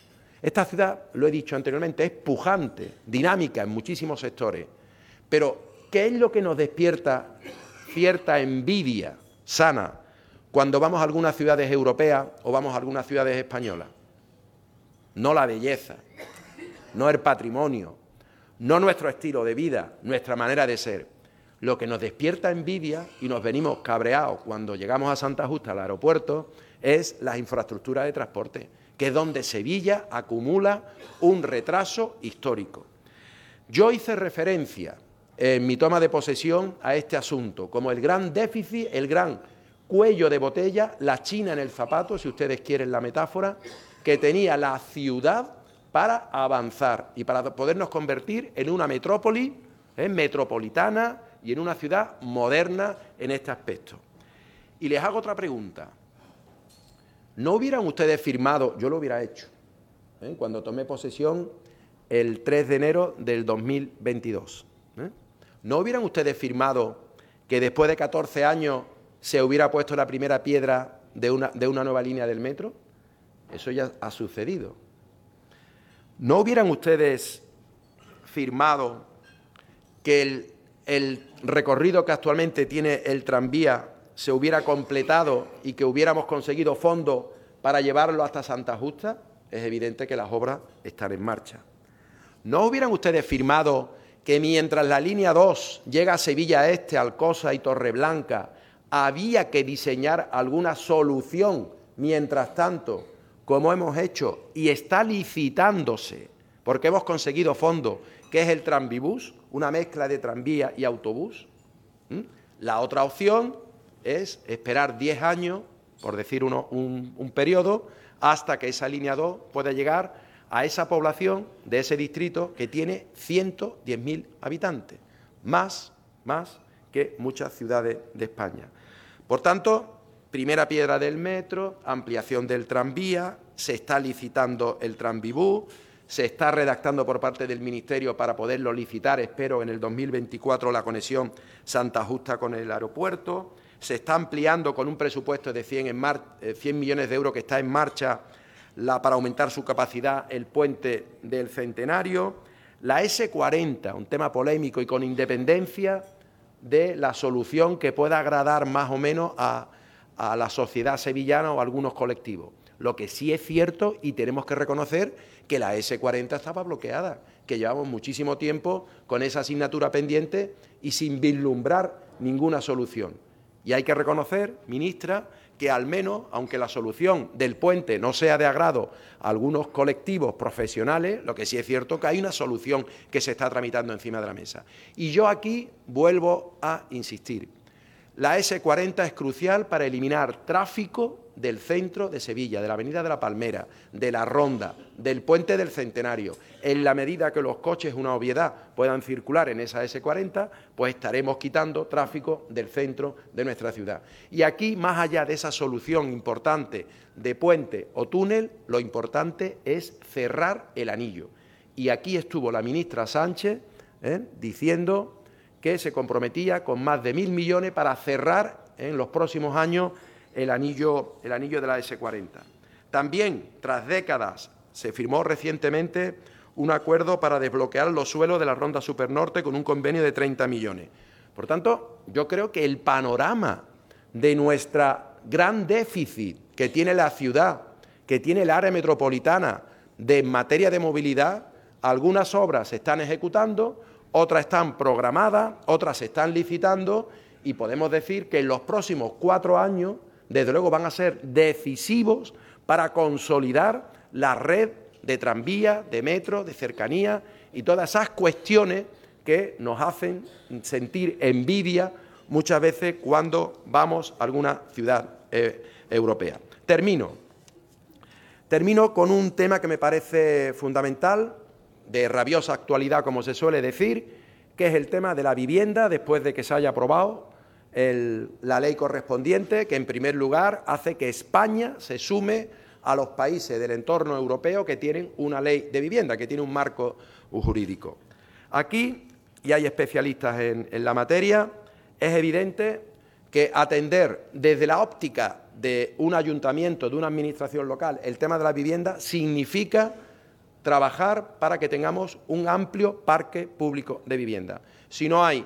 Esta ciudad, lo he dicho anteriormente, es pujante, dinámica en muchísimos sectores, pero ¿Qué es lo que nos despierta cierta envidia sana cuando vamos a algunas ciudades europeas o vamos a algunas ciudades españolas? No la belleza, no el patrimonio, no nuestro estilo de vida, nuestra manera de ser. Lo que nos despierta envidia y nos venimos cabreados cuando llegamos a Santa Justa, al aeropuerto, es la infraestructura de transporte, que es donde Sevilla acumula un retraso histórico. Yo hice referencia en mi toma de posesión a este asunto, como el gran déficit, el gran cuello de botella, la china en el zapato, si ustedes quieren la metáfora, que tenía la ciudad para avanzar y para podernos convertir en una metrópoli ¿eh? metropolitana y en una ciudad moderna en este aspecto. Y les hago otra pregunta. ¿No hubieran ustedes firmado, yo lo hubiera hecho, ¿eh? cuando tomé posesión el 3 de enero del 2022? ¿eh? ¿No hubieran ustedes firmado que después de 14 años se hubiera puesto la primera piedra de una, de una nueva línea del metro? Eso ya ha sucedido. ¿No hubieran ustedes firmado que el, el, recorrido que actualmente tiene el tranvía se hubiera completado y que hubiéramos conseguido fondos para llevarlo hasta Santa Justa? Es evidente que las obras están en marcha. ¿No hubieran ustedes firmado que mientras la línea 2 llega a Sevilla Este, Alcosa y Torreblanca, había que diseñar alguna solución mientras tanto, como hemos hecho, y está licitándose, porque hemos conseguido fondo, que es el Tranvibús, una mezcla de tranvía y autobús. La otra opción es esperar 10 años, por decir un, un periodo, hasta que esa línea 2 pueda llegar a esa población de ese distrito que tiene 110.000 habitantes, más, más que muchas ciudades de España. Por tanto, primera piedra del metro, ampliación del tranvía, se está licitando el tranvibú, se está redactando por parte del Ministerio para poderlo licitar, espero, en el 2024 la conexión Santa Justa con el aeropuerto, se está ampliando con un presupuesto de 100, en 100 millones de euros que está en marcha para aumentar su capacidad el puente del Centenario, la S40, un tema polémico y con independencia de la solución que pueda agradar más o menos a, a la sociedad sevillana o a algunos colectivos. Lo que sí es cierto y tenemos que reconocer que la S40 estaba bloqueada, que llevamos muchísimo tiempo con esa asignatura pendiente y sin vislumbrar ninguna solución. Y hay que reconocer, ministra, que al menos, aunque la solución del puente no sea de agrado a algunos colectivos profesionales, lo que sí es cierto que hay una solución que se está tramitando encima de la mesa. Y yo aquí vuelvo a insistir. La S40 es crucial para eliminar tráfico del centro de Sevilla, de la Avenida de la Palmera, de la Ronda, del Puente del Centenario. En la medida que los coches, una obviedad, puedan circular en esa S40, pues estaremos quitando tráfico del centro de nuestra ciudad. Y aquí, más allá de esa solución importante de puente o túnel, lo importante es cerrar el anillo. Y aquí estuvo la ministra Sánchez ¿eh? diciendo que se comprometía con más de mil millones para cerrar en los próximos años el anillo, el anillo de la S40. También, tras décadas, se firmó recientemente un acuerdo para desbloquear los suelos de la Ronda Supernorte con un convenio de 30 millones. Por tanto, yo creo que el panorama de nuestra gran déficit que tiene la ciudad, que tiene el área metropolitana de materia de movilidad, algunas obras se están ejecutando, otras están programadas, otras se están licitando y podemos decir que en los próximos cuatro años, desde luego, van a ser decisivos para consolidar la red de tranvía, de metro, de cercanía y todas esas cuestiones que nos hacen sentir envidia muchas veces cuando vamos a alguna ciudad eh, europea. Termino. Termino con un tema que me parece fundamental, de rabiosa actualidad, como se suele decir, que es el tema de la vivienda después de que se haya aprobado la ley correspondiente, que en primer lugar hace que España se sume a los países del entorno europeo que tienen una ley de vivienda, que tiene un marco jurídico. Aquí, y hay especialistas en, la materia, es evidente que atender desde la óptica de un ayuntamiento, de una administración local, el tema de la vivienda significa trabajar para que tengamos un amplio parque público de vivienda. Si no hay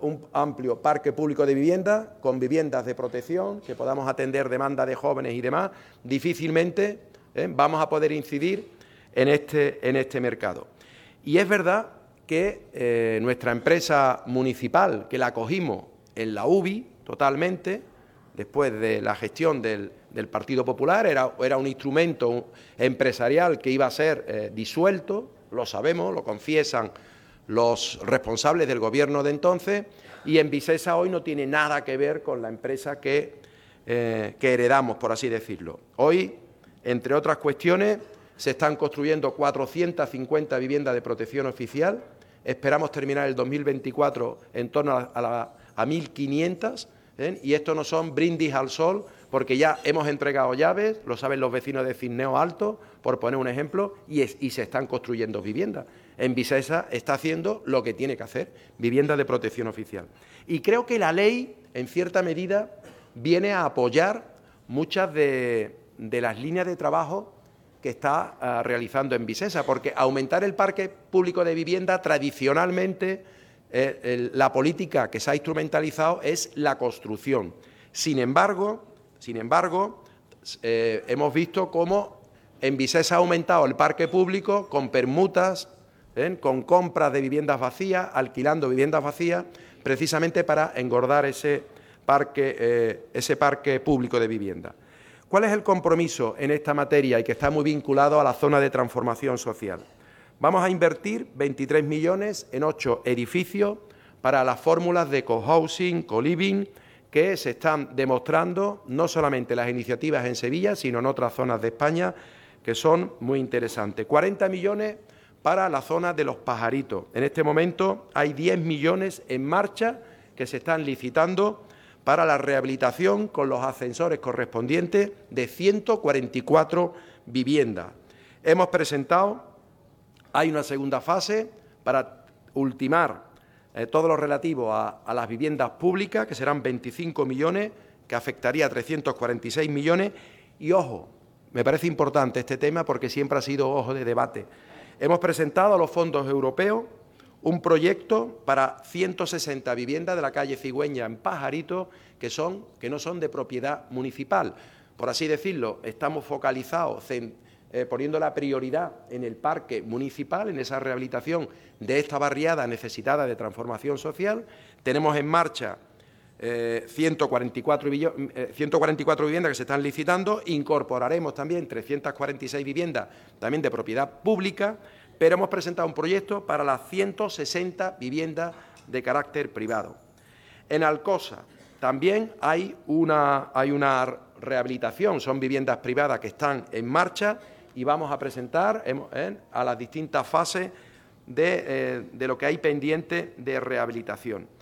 un amplio parque público de vivienda, con viviendas de protección, que podamos atender demanda de jóvenes y demás, difícilmente ¿eh? vamos a poder incidir en este, en este mercado. Y es verdad que eh, nuestra empresa municipal, que la cogimos en la UBI totalmente, después de la gestión del, Partido Popular, era, era, un instrumento empresarial que iba a ser eh, disuelto, lo sabemos, lo confiesan los responsables del gobierno de entonces, y en Vicesa hoy no tiene nada que ver con la empresa que, eh, que heredamos, por así decirlo. Hoy, entre otras cuestiones, se están construyendo 450 viviendas de protección oficial, esperamos terminar el 2024 en torno a, a, 1.500, ¿eh? y esto no son brindis al sol, porque ya hemos entregado llaves, lo saben los vecinos de Cisneo Alto, por poner un ejemplo, y se están construyendo viviendas en Vicesa está haciendo lo que tiene que hacer, vivienda de protección oficial. Y creo que la ley, en cierta medida, viene a apoyar muchas de, las líneas de trabajo que está ah, realizando en Vicesa, porque aumentar el parque público de vivienda tradicionalmente eh, la política que se ha instrumentalizado es la construcción. Sin embargo, sin embargo, eh, hemos visto cómo en Vicesa ha aumentado el parque público con permutas ¿eh? con compras de viviendas vacías, alquilando viviendas vacías, precisamente para engordar eh, ese parque público de vivienda. ¿Cuál es el compromiso en esta materia y que está muy vinculado a la zona de transformación social? Vamos a invertir 23 millones en ocho edificios para las fórmulas de cohousing, co-living, que se están demostrando no solamente las iniciativas en Sevilla, sino en otras zonas de España, que son muy interesantes. 40 millones para la zona de los pajaritos. En este momento hay 10 millones en marcha que se están licitando para la rehabilitación con los ascensores correspondientes de 144 viviendas. Hemos presentado, hay una segunda fase para ultimar eh, todo lo relativo a, a las viviendas públicas, que serán 25 millones, que afectaría a 346 millones. Y ojo, me parece importante este tema porque siempre ha sido ojo de debate. Hemos presentado a los fondos europeos un proyecto para 160 viviendas de la calle Cigüeña en Pajarito que, son, que no son de propiedad municipal. Por así decirlo, estamos focalizados, eh, poniendo la prioridad en el parque municipal, en esa rehabilitación de esta barriada necesitada de transformación social. Tenemos en marcha 144, eh, 144 eh, viviendas que se están licitando, incorporaremos también 346 viviendas también de propiedad pública, pero hemos presentado un proyecto para las 160 viviendas de carácter privado. En Alcosa también hay una, rehabilitación, son viviendas privadas que están en marcha y vamos a presentar eh, a las distintas fases de, de lo que hay pendiente de rehabilitación.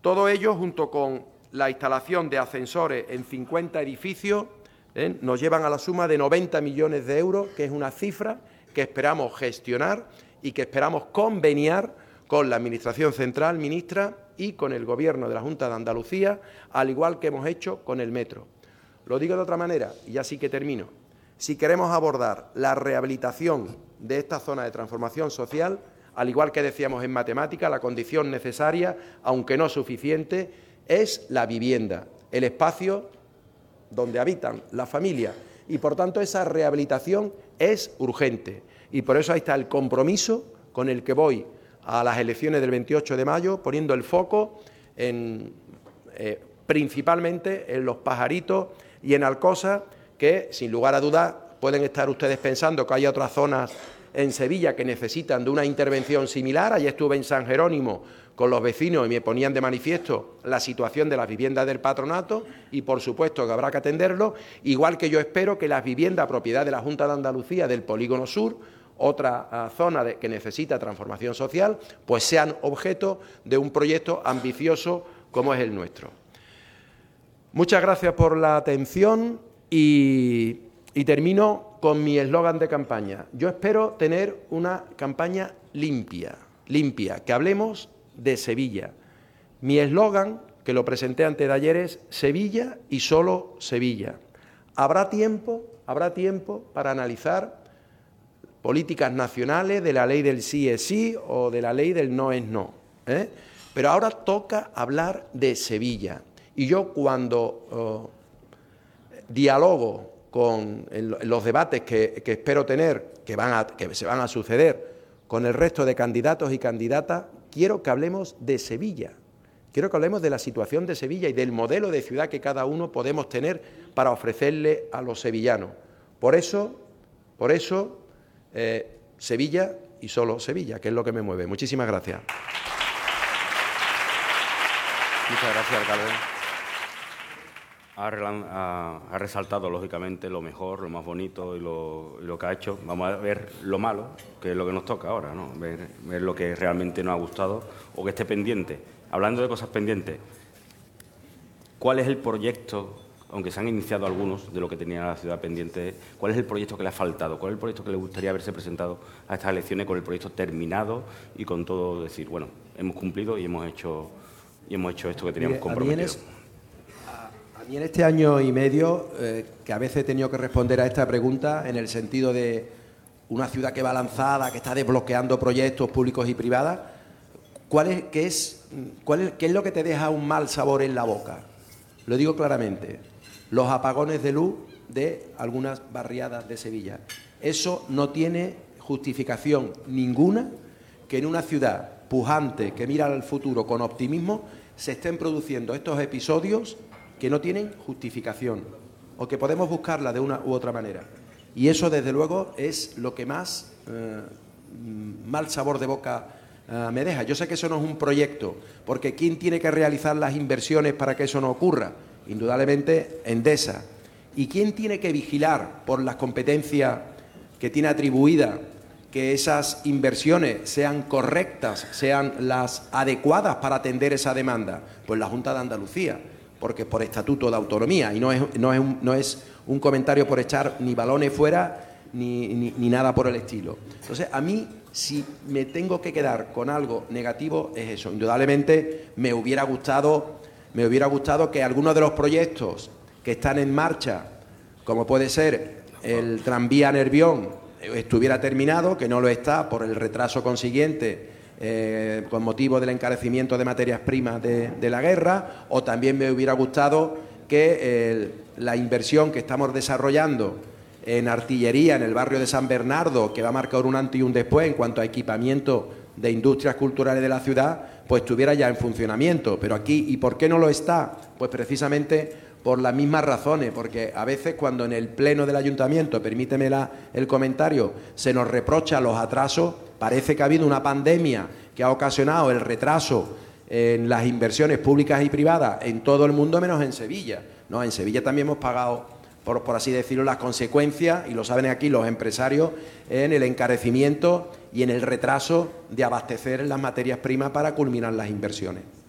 Todo ello, junto con la instalación de ascensores en 50 edificios, ¿eh? nos llevan a la suma de 90 millones de euros, que es una cifra que esperamos gestionar y que esperamos conveniar con la Administración Central, ministra, y con el Gobierno de la Junta de Andalucía, al igual que hemos hecho con el metro. Lo digo de otra manera, y así que termino. Si queremos abordar la rehabilitación de esta zona de transformación social, al igual que decíamos en matemática, la condición necesaria, aunque no suficiente, es la vivienda, el espacio donde habitan la familia. y por tanto esa rehabilitación es urgente. Y por eso ahí está el compromiso con el que voy a las elecciones del 28 de mayo, poniendo el foco eh, principalmente en los pajaritos y en Alcosa, que sin lugar a dudas pueden estar ustedes pensando que hay otras zonas en Sevilla que necesitan de una intervención similar. Allí estuve en San Jerónimo con los vecinos y me ponían de manifiesto la situación de las viviendas del patronato y por supuesto que habrá que atenderlo, igual que yo espero que las viviendas propiedad de la Junta de Andalucía del Polígono Sur otra ah, zona que necesita transformación social, pues sean objeto de un proyecto ambicioso como es el nuestro. Muchas gracias por la atención y termino con mi eslogan de campaña. Yo espero tener una campaña limpia, limpia, que hablemos de Sevilla. Mi eslogan, que lo presenté antes de ayer, es Sevilla y solo Sevilla. Habrá tiempo, habrá tiempo para analizar políticas nacionales de la ley del sí es sí o de la ley del no es no. ¿eh? Pero ahora toca hablar de Sevilla. Y yo cuando oh, dialogo con los debates que, espero tener, que, van a, que se van a suceder con el resto de candidatos y candidatas, quiero que hablemos de Sevilla. Quiero que hablemos de la situación de Sevilla y del modelo de ciudad que cada uno podemos tener para ofrecerle a los sevillanos. Por eso, por eso, eh, Sevilla y solo Sevilla, que es lo que me mueve. Muchísimas gracias. Muchas gracias, alcalde ha, resaltado, lógicamente, lo mejor, lo más bonito y lo, que ha hecho. Vamos a ver lo malo, que es lo que nos toca ahora, ¿no? ver, lo que realmente nos ha gustado o que esté pendiente. Hablando de cosas pendientes, ¿cuál es el proyecto, aunque se han iniciado algunos de lo que tenía la ciudad pendiente, cuál es el proyecto que le ha faltado? ¿Cuál es el proyecto que le gustaría haberse presentado a estas elecciones con el proyecto terminado y con todo decir, bueno, hemos cumplido y hemos hecho, y hemos hecho esto que teníamos comprometido? Y en este año y medio, eh, que a veces he tenido que responder a esta pregunta en el sentido de una ciudad que va lanzada, que está desbloqueando proyectos públicos y privados, ¿cuál es, qué, es, cuál es, ¿qué es lo que te deja un mal sabor en la boca? Lo digo claramente, los apagones de luz de algunas barriadas de Sevilla. Eso no tiene justificación ninguna que en una ciudad pujante que mira al futuro con optimismo se estén produciendo estos episodios que no tienen justificación o que podemos buscarla de una u otra manera. Y eso, desde luego, es lo que más eh, mal sabor de boca eh, me deja. Yo sé que eso no es un proyecto, porque ¿quién tiene que realizar las inversiones para que eso no ocurra? Indudablemente, Endesa. ¿Y quién tiene que vigilar por las competencias que tiene atribuida que esas inversiones sean correctas, sean las adecuadas para atender esa demanda? Pues la Junta de Andalucía porque por estatuto de autonomía, y no es, no es, un, no es un comentario por echar ni balones fuera ni, ni, nada por el estilo. Entonces, a mí, si me tengo que quedar con algo negativo, es eso. Indudablemente me hubiera gustado, me hubiera gustado que algunos de los proyectos que están en marcha, como puede ser el tranvía Nervión, estuviera terminado, que no lo está por el retraso consiguiente eh, con motivo del encarecimiento de materias primas de, la guerra, o también me hubiera gustado que la inversión que estamos desarrollando en artillería en el barrio de San Bernardo, que va a marcar un antes y un después en cuanto a equipamiento de industrias culturales de la ciudad, pues estuviera ya en funcionamiento. Pero aquí, ¿y por qué no lo está? Pues precisamente por las mismas razones, porque a veces cuando en el pleno del ayuntamiento, permíteme el comentario, se nos reprocha los atrasos, Parece que ha habido una pandemia que ha ocasionado el retraso en las inversiones públicas y privadas en todo el mundo menos en Sevilla. No, en Sevilla también hemos pagado, por, por así decirlo, las consecuencias, y lo saben aquí los empresarios, en el encarecimiento y en el retraso de abastecer las materias primas para culminar las inversiones.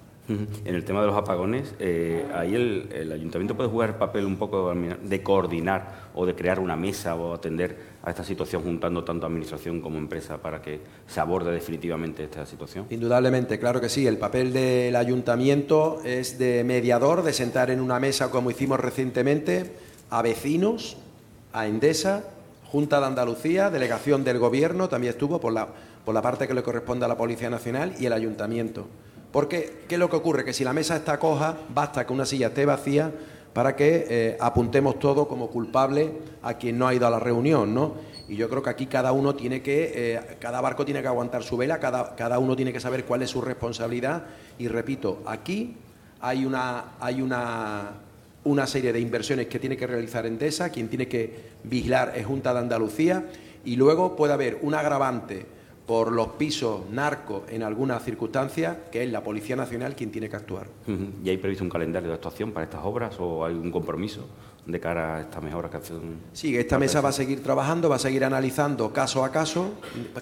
En el tema de los apagones, eh, ahí el, ayuntamiento puede jugar el papel un poco de coordinar o de crear una mesa o atender a esta situación juntando tanto administración como empresa para que se aborde definitivamente esta situación. Indudablemente, claro que sí. El papel del ayuntamiento es de mediador, de sentar en una mesa como hicimos recientemente a vecinos, a Endesa, Junta de Andalucía, delegación del Gobierno, también estuvo por la, por la parte que le corresponde a la Policía Nacional y el ayuntamiento. Porque, ¿qué es lo que ocurre? Que si la mesa está coja, basta que una silla esté vacía para que eh, apuntemos todo como culpable a quien no ha ido a la reunión, ¿no? Y yo creo que aquí cada uno tiene que, eh, cada barco tiene que aguantar su vela, cada, cada uno tiene que saber cuál es su responsabilidad. Y repito, aquí hay una, hay una, una serie de inversiones que tiene que realizar Endesa, quien tiene que vigilar es Junta de Andalucía, y luego puede haber un agravante por los pisos narcos en algunas circunstancias, que es la Policía Nacional quien tiene que actuar. ¿Y hay previsto un calendario de actuación para estas obras o hay un compromiso de cara a esta mejora que hacen? Sí, esta mesa va a seguir trabajando, va a seguir analizando caso a caso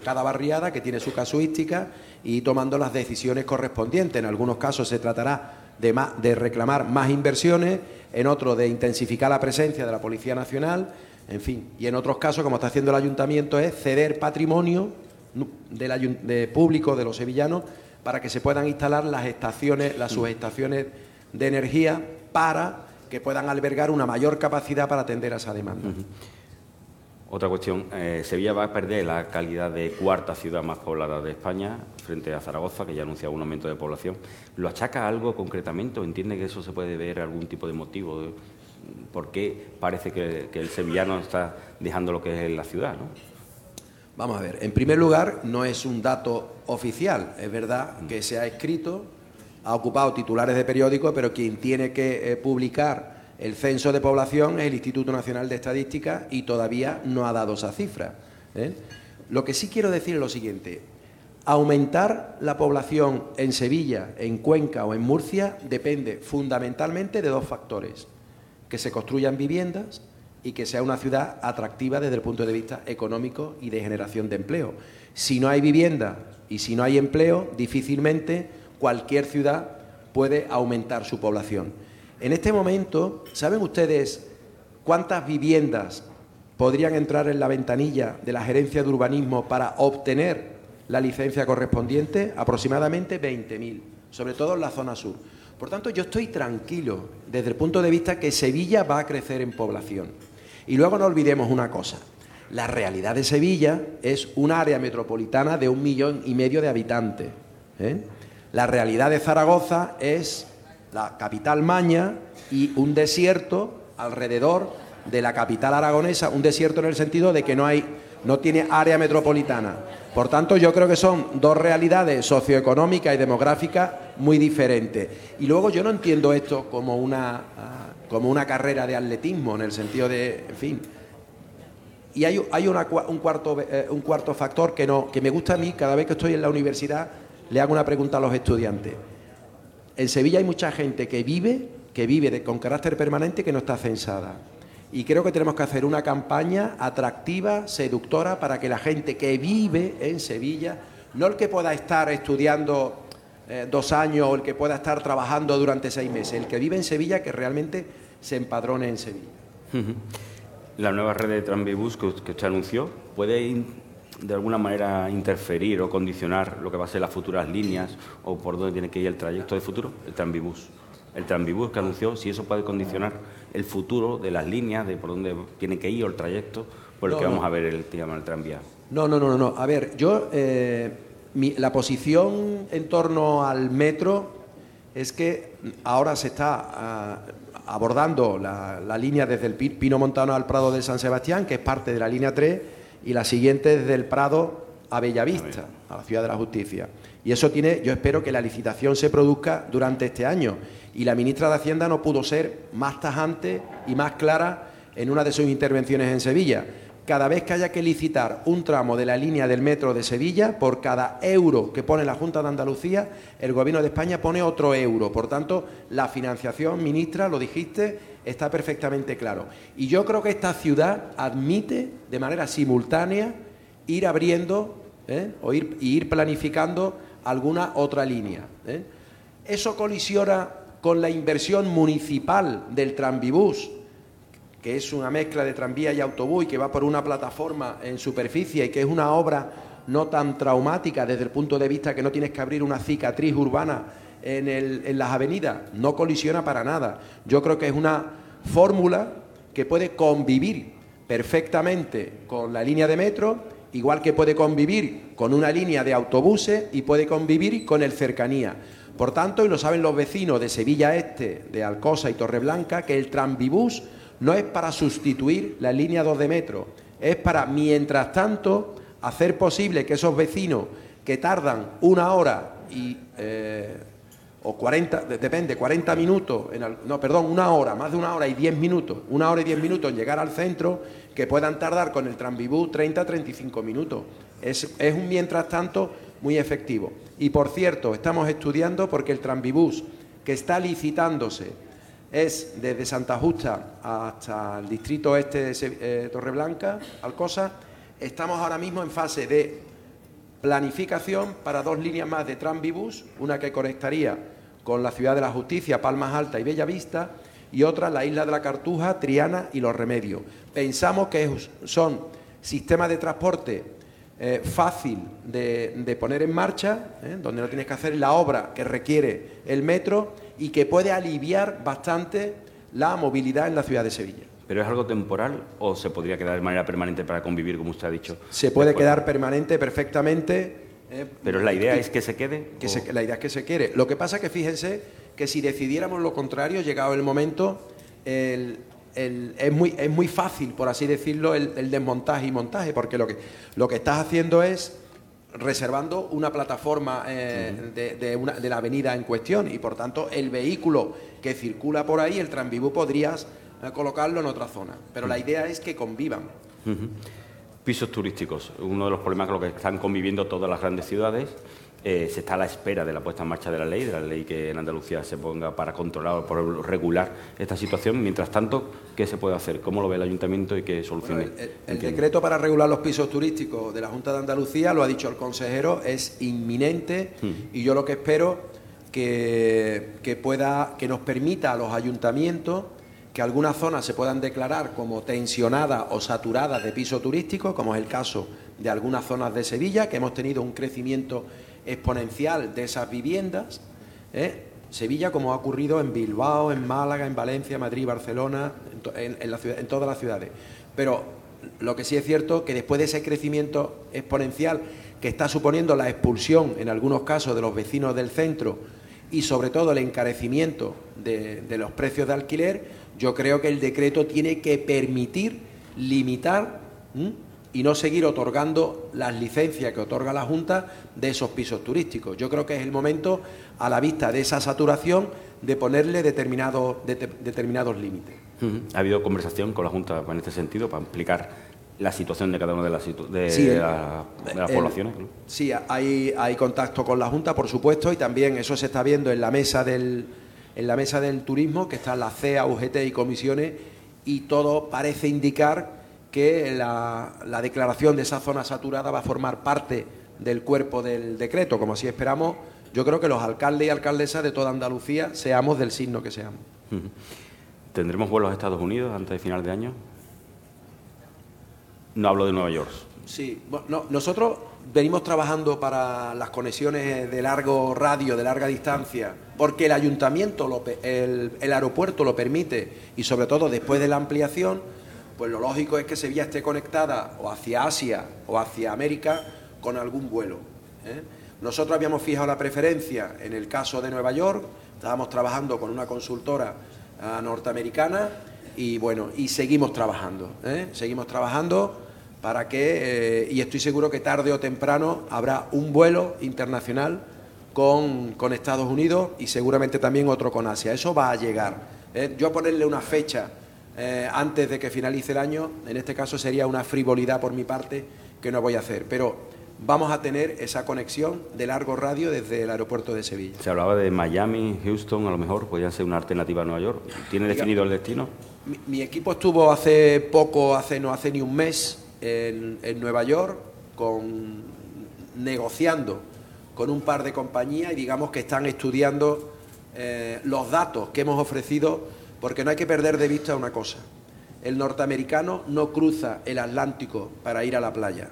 cada barriada que tiene su casuística y tomando las decisiones correspondientes. En algunos casos se tratará de, de reclamar más inversiones, en otros de intensificar la presencia de la Policía Nacional, en fin, y en otros casos, como está haciendo el ayuntamiento, es ceder patrimonio del de público de los sevillanos para que se puedan instalar las estaciones, las subestaciones de energía para que puedan albergar una mayor capacidad para atender a esa demanda. Otra cuestión, eh, Sevilla va a perder la calidad de cuarta ciudad más poblada de España frente a Zaragoza, que ya ha anunciado un aumento de población. ¿Lo achaca algo concretamente o entiende que eso se puede ver algún tipo de motivo? ¿Por qué parece que, que el sevillano está dejando lo que es la ciudad? ¿no? Vamos a ver, en primer lugar, no es un dato oficial, es verdad que se ha escrito, ha ocupado titulares de periódicos, pero quien tiene que eh, publicar el censo de población es el Instituto Nacional de Estadística y todavía no ha dado esa cifra. ¿eh? Lo que sí quiero decir es lo siguiente, aumentar la población en Sevilla, en Cuenca o en Murcia depende fundamentalmente de dos factores, que se construyan viviendas y que sea una ciudad atractiva desde el punto de vista económico y de generación de empleo. Si no hay vivienda y si no hay empleo, difícilmente cualquier ciudad puede aumentar su población. En este momento, ¿saben ustedes cuántas viviendas podrían entrar en la ventanilla de la gerencia de urbanismo para obtener la licencia correspondiente? Aproximadamente 20.000, sobre todo en la zona sur. Por tanto, yo estoy tranquilo desde el punto de vista que Sevilla va a crecer en población. Y luego no olvidemos una cosa. La realidad de Sevilla es un área metropolitana de un millón y medio de habitantes. ¿eh? La realidad de Zaragoza es la capital maña y un desierto alrededor de la capital aragonesa, un desierto en el sentido de que no hay no tiene área metropolitana. Por tanto, yo creo que son dos realidades socioeconómicas y demográficas muy diferentes. Y luego yo no entiendo esto como una ah, como una carrera de atletismo, en el sentido de, en fin. Y hay, un, cuarto, eh, un cuarto factor que, no, que me gusta a mí, cada vez que estoy en la universidad, le hago una pregunta a los estudiantes. En Sevilla hay mucha gente que vive, que vive con carácter permanente que no está censada. Y creo que tenemos que hacer una campaña atractiva, seductora, para que la gente que vive en Sevilla, no el que pueda estar estudiando eh, dos años o el que pueda estar trabajando durante seis meses, el que vive en Sevilla que realmente se empadrone en Sevilla. La nueva red de Tranvibus que, usted anunció puede de alguna manera interferir o condicionar lo que va a ser las futuras líneas o por dónde tiene que ir el trayecto de futuro, el Tranvibus. El Tranvibus que anunció, si eso puede condicionar el futuro de las líneas, de por dónde tiene que ir o el trayecto por el que vamos a ver el, el tranvía. No, no, no, no. A ver, yo eh, la posición en torno al metro es que ahora se está ah, abordando la, línea desde el Pino Montano al Prado de San Sebastián, que es parte de la línea 3, y la siguiente desde el Prado a Bellavista, a la Ciudad de la Justicia. Y eso tiene, yo espero que la licitación se produzca durante este año. Y la ministra de Hacienda no pudo ser más tajante y más clara en una de sus intervenciones en Sevilla cada vez que haya que licitar un tramo de la línea del metro de Sevilla, por cada euro que pone la Junta de Andalucía, el Gobierno de España pone otro euro. Por tanto, la financiación, ministra, lo dijiste, está perfectamente claro. Y yo creo que esta ciudad admite de manera simultánea ir abriendo ¿eh? o ir, ir planificando alguna otra línea. ¿eh? Eso colisiona con la inversión municipal del Tranvibús que es una mezcla de tranvía y autobús y que va por una plataforma en superficie y que es una obra no tan traumática desde el punto de vista que no tienes que abrir una cicatriz urbana en, en las avenidas, no colisiona para nada. Yo creo que es una fórmula que puede convivir perfectamente con la línea de metro igual que puede convivir con una línea de autobuses y puede convivir con el cercanía. Por tanto, y lo saben los vecinos de Sevilla Este, de Alcosa y Torreblanca, que el tranvibús no es para sustituir la línea 2 de metro, es para, mientras tanto, hacer posible que esos vecinos que tardan una hora y eh, o 40, depende, 40 minutos, en no, perdón, una hora, más de una hora y 10 minutos, una hora y 10 minutos en llegar al centro, que puedan tardar con el tranvibús 30 35 minutos. Es, es un mientras tanto muy efectivo. Y por cierto, estamos estudiando porque el tranvibús que está licitándose es desde Santa Justa hasta el distrito este de eh, Torreblanca, Alcosa. Estamos ahora mismo en fase de planificación para dos líneas más de tranvibús, una que conectaría con la ciudad de la Justicia, Palmas Alta y Bellavista, y otra la isla de la Cartuja, Triana y Los Remedios. Pensamos que son sistemas de transporte eh, fácil de, poner en marcha, eh, donde no tienes que hacer la obra que requiere el metro y que puede aliviar bastante la movilidad en la ciudad de Sevilla. ¿Pero es algo temporal o se podría quedar de manera permanente para convivir, como usted ha dicho? Se puede quedar permanente perfectamente. Eh, Pero la idea es que se quede. Que la idea es que se quede. Lo que pasa es que fíjense que si decidiéramos lo contrario, llegado el momento, el, es, muy, es muy fácil, por así decirlo, el, desmontaje y montaje, porque lo que, lo que estás haciendo es reservando una plataforma eh, de, la avenida en cuestión y por tanto el vehículo que circula por ahí, el tranvibú, podrías eh, colocarlo en otra zona. Pero la idea es que convivan. Pisos turísticos, uno de los problemas con los que están conviviendo todas las grandes ciudades eh, se está a la espera de la puesta en marcha de la ley, de la ley que en Andalucía se ponga para controlar o por regular esta situación. Mientras tanto, ¿qué se puede hacer? ¿Cómo lo ve el ayuntamiento y qué soluciones? el, decreto para regular los pisos turísticos de la Junta de Andalucía, lo ha dicho el consejero, es inminente hmm. y yo lo que espero que, que, pueda, que nos permita a los ayuntamientos que algunas zonas se puedan declarar como tensionadas o saturadas de piso turístico, como es el caso de algunas zonas de Sevilla, que hemos tenido un crecimiento exponencial de esas viviendas. ¿eh? Sevilla, como ha ocurrido en Bilbao, en Málaga, en Valencia, Madrid, Barcelona, en, la en todas las ciudades. Pero lo que sí es cierto que después de ese crecimiento exponencial que está suponiendo la expulsión, en algunos casos, de los vecinos del centro y sobre todo el encarecimiento de, los precios de alquiler, yo creo que el decreto tiene que permitir limitar y no seguir otorgando las licencias que otorga la Junta de esos pisos turísticos. Yo creo que es el momento, a la vista de esa saturación, de ponerle determinados, determinados límites. ¿Ha habido conversación con la Junta en este sentido para explicar la situación de cada una de las, de, las poblaciones? Sí, hay, hay contacto con la Junta, por supuesto, y también eso se está viendo en la mesa del, en la mesa del turismo, que están la CEA, UGT y comisiones, y todo parece indicar que la, declaración de esa zona saturada va a formar parte del cuerpo del decreto, como así esperamos. Yo creo que los alcaldes y alcaldesas de toda Andalucía seamos del signo que seamos. ¿Tendremos vuelos a Estados Unidos antes de final de año? No hablo de Nueva York. Sí, nosotros venimos trabajando para las conexiones de largo radio, de larga distancia, porque el ayuntamiento, el aeropuerto lo permite y sobre todo después de la ampliación pues lo lógico es que Sevilla esté conectada o hacia Asia o hacia América con algún vuelo. ¿eh? Nosotros habíamos fijado la preferencia en el caso de Nueva York, estábamos trabajando con una consultora ah, norteamericana y bueno, y seguimos trabajando, ¿eh? seguimos trabajando para que, eh, y estoy seguro que tarde o temprano habrá un vuelo internacional con, con Estados Unidos y seguramente también otro con Asia. Eso va a llegar. Yo ponerle una fecha eh, antes de que finalice el año, en este caso sería una frivolidad por mi parte que no voy a hacer, pero vamos a tener esa conexión de largo radio desde el aeropuerto de Sevilla. Se hablaba de Miami, Houston, a lo mejor podría ser una alternativa a Nueva York. ¿Tiene definido el destino? Mi, equipo estuvo hace poco, hace no hace ni un mes, en, Nueva York, con, negociando con un par de compañías y digamos que están estudiando eh, los datos que hemos ofrecido porque no hay que perder de vista una cosa. El norteamericano no cruza el Atlántico para ir a la playa.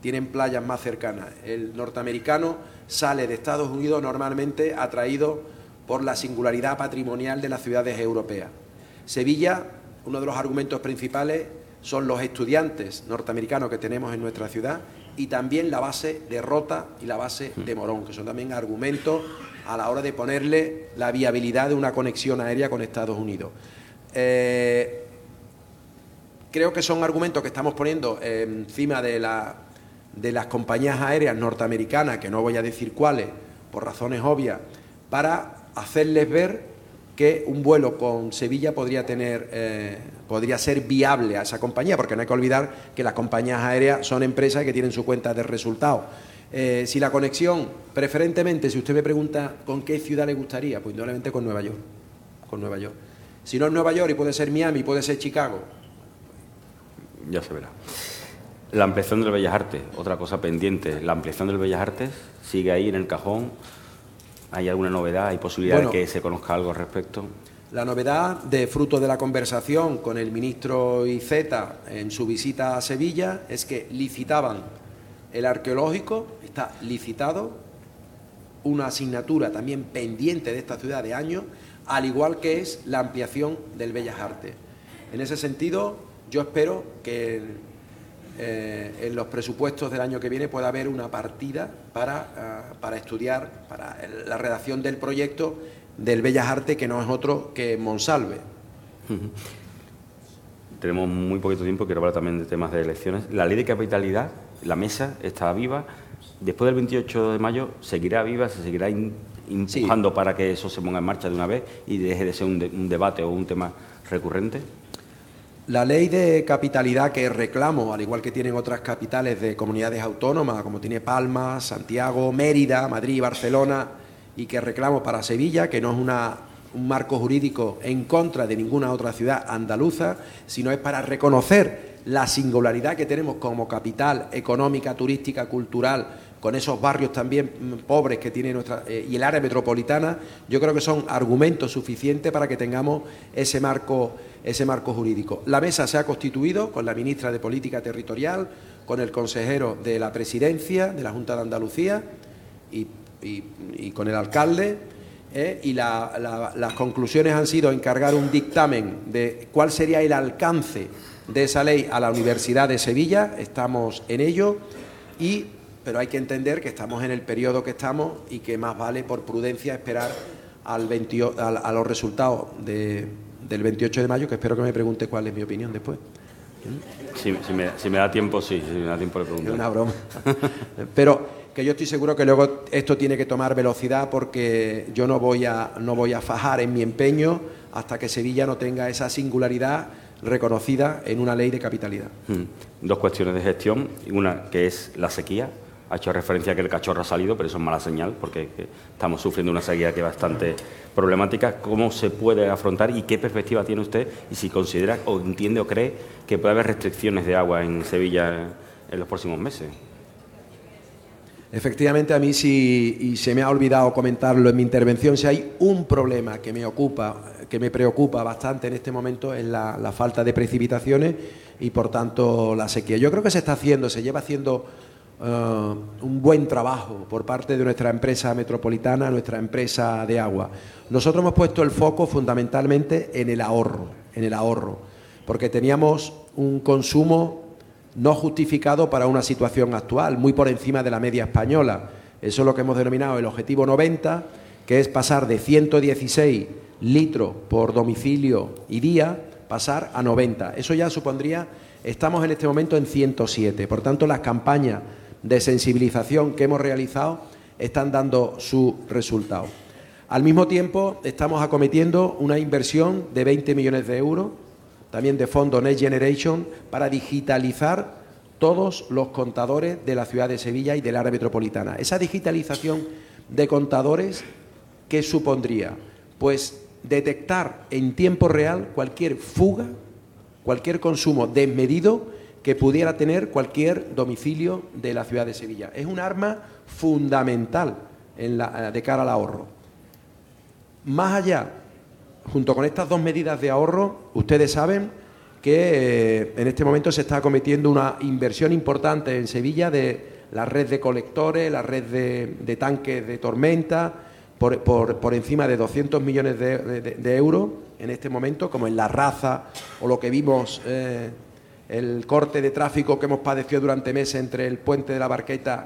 Tienen playas más cercanas. El norteamericano sale de Estados Unidos normalmente atraído por la singularidad patrimonial de las ciudades europeas. Sevilla, uno de los argumentos principales son los estudiantes norteamericanos que tenemos en nuestra ciudad y también la base de Rota y la base de Morón, que son también argumentos a la hora de ponerle la viabilidad de una conexión aérea con Estados Unidos. Eh, creo que son argumentos que estamos poniendo encima de, de las compañías aéreas norteamericanas, que no voy a decir cuáles, por razones obvias, para hacerles ver que un vuelo con Sevilla podría tener eh, podría ser viable a esa compañía, porque no hay que olvidar que las compañías aéreas son empresas que tienen su cuenta de resultados. Eh, si la conexión, preferentemente, si usted me pregunta con qué ciudad le gustaría, pues indudablemente con Nueva York. Con Nueva York. Si no es Nueva York y puede ser Miami, puede ser Chicago. Ya se verá. La ampliación del Bellas Artes, otra cosa pendiente. La ampliación del Bellas Artes sigue ahí en el cajón ¿Hay alguna novedad? ¿Hay posibilidad de que se conozca algo al respecto? La novedad, de fruto de la conversación con el ministro Iceta en su visita a Sevilla, es que licitaban el arqueológico, está licitado, una asignatura también pendiente de esta ciudad de años, al igual que es la ampliación del Bellas Artes. En ese sentido, yo espero que eh, en los presupuestos del año que viene pueda haber una partida para, eh, estudiar, para la redacción del proyecto del Bellas Artes, que no es otro que Monsalve. Tenemos muy poquito tiempo, quiero hablar también de temas de elecciones. La ley de capitalidad, la mesa está viva. Después del 28 de mayo seguirá viva, se seguirá empujando para que eso se ponga en marcha de una vez y deje de ser un debate o un tema recurrente. La ley de capitalidad que reclamo, al igual que tienen otras capitales de comunidades autónomas, como tiene Palma, Santiago, Mérida, Madrid, Barcelona, y que reclamo para Sevilla, que no es una, un marco jurídico en contra de ninguna otra ciudad andaluza, sino es para reconocer la singularidad que tenemos como capital económica, turística, cultural, con esos barrios también mm, pobres que tiene nuestra eh, y el área metropolitana, yo creo que son argumentos suficientes para que tengamos ese marco ese marco jurídico. La mesa se ha constituido con la ministra de Política Territorial, con el consejero de la Presidencia de la Junta de Andalucía y, con el alcalde. ¿eh? y las conclusiones han sido encargar un dictamen de cuál sería el alcance de esa ley a la Universidad de Sevilla. Estamos en ello y pero hay que entender que estamos en el periodo que estamos y que más vale por prudencia esperar al a los resultados de, del 28 de mayo, que espero que me pregunte cuál es mi opinión después. Si, me, da tiempo, sí, si me da tiempo de preguntar. Es una broma. Pero que yo estoy seguro que luego esto tiene que tomar velocidad porque yo no voy a, no voy a fajar en mi empeño hasta que Sevilla no tenga esa singularidad reconocida en una ley de capitalidad. Hmm. Dos cuestiones de gestión, una que es la sequía, ha hecho referencia a que el cachorro ha salido, pero eso es mala señal porque estamos sufriendo una sequía que es bastante problemática. ¿Cómo se puede afrontar y qué perspectiva tiene usted y si considera o entiende o cree que puede haber restricciones de agua en Sevilla en los próximos meses? Efectivamente, a mí sí, y se me ha olvidado comentarlo en mi intervención, si hay un problema que me ocupa, que me preocupa bastante en este momento es la, falta de precipitaciones y por tanto la sequía. Yo creo que se está haciendo, se lleva haciendo eh, un buen trabajo por parte de nuestra empresa metropolitana, nuestra empresa de agua. Nosotros hemos puesto el foco fundamentalmente en el ahorro, en el ahorro, porque teníamos un consumo no justificado para una situación actual, muy por encima de la media española. Eso es lo que hemos denominado el objetivo 90, que es pasar de 116 litros por domicilio y día, pasar a 90. Eso ya supondría, estamos en este momento en 107. Por tanto, las campañas de sensibilización que hemos realizado están dando su resultado. Al mismo tiempo, estamos acometiendo una inversión de 20 millones de euros, también de fondo Next Generation, para digitalizar todos los contadores de la ciudad de Sevilla y del área metropolitana. Esa digitalización de contadores, ¿qué supondría? Pues detectar en tiempo real cualquier fuga, cualquier consumo desmedido que pudiera tener cualquier domicilio de la ciudad de Sevilla. Es un arma fundamental en la, de cara al ahorro. Más allá, junto con estas dos medidas de ahorro, ustedes saben que eh, en este momento se está cometiendo una inversión importante en Sevilla de la red de colectores, la red de, tanques de tormenta, por, encima de 200 millones de, euros en este momento, como en La Raza o lo que vimos eh, el corte de tráfico que hemos padecido durante meses entre el puente de la Barqueta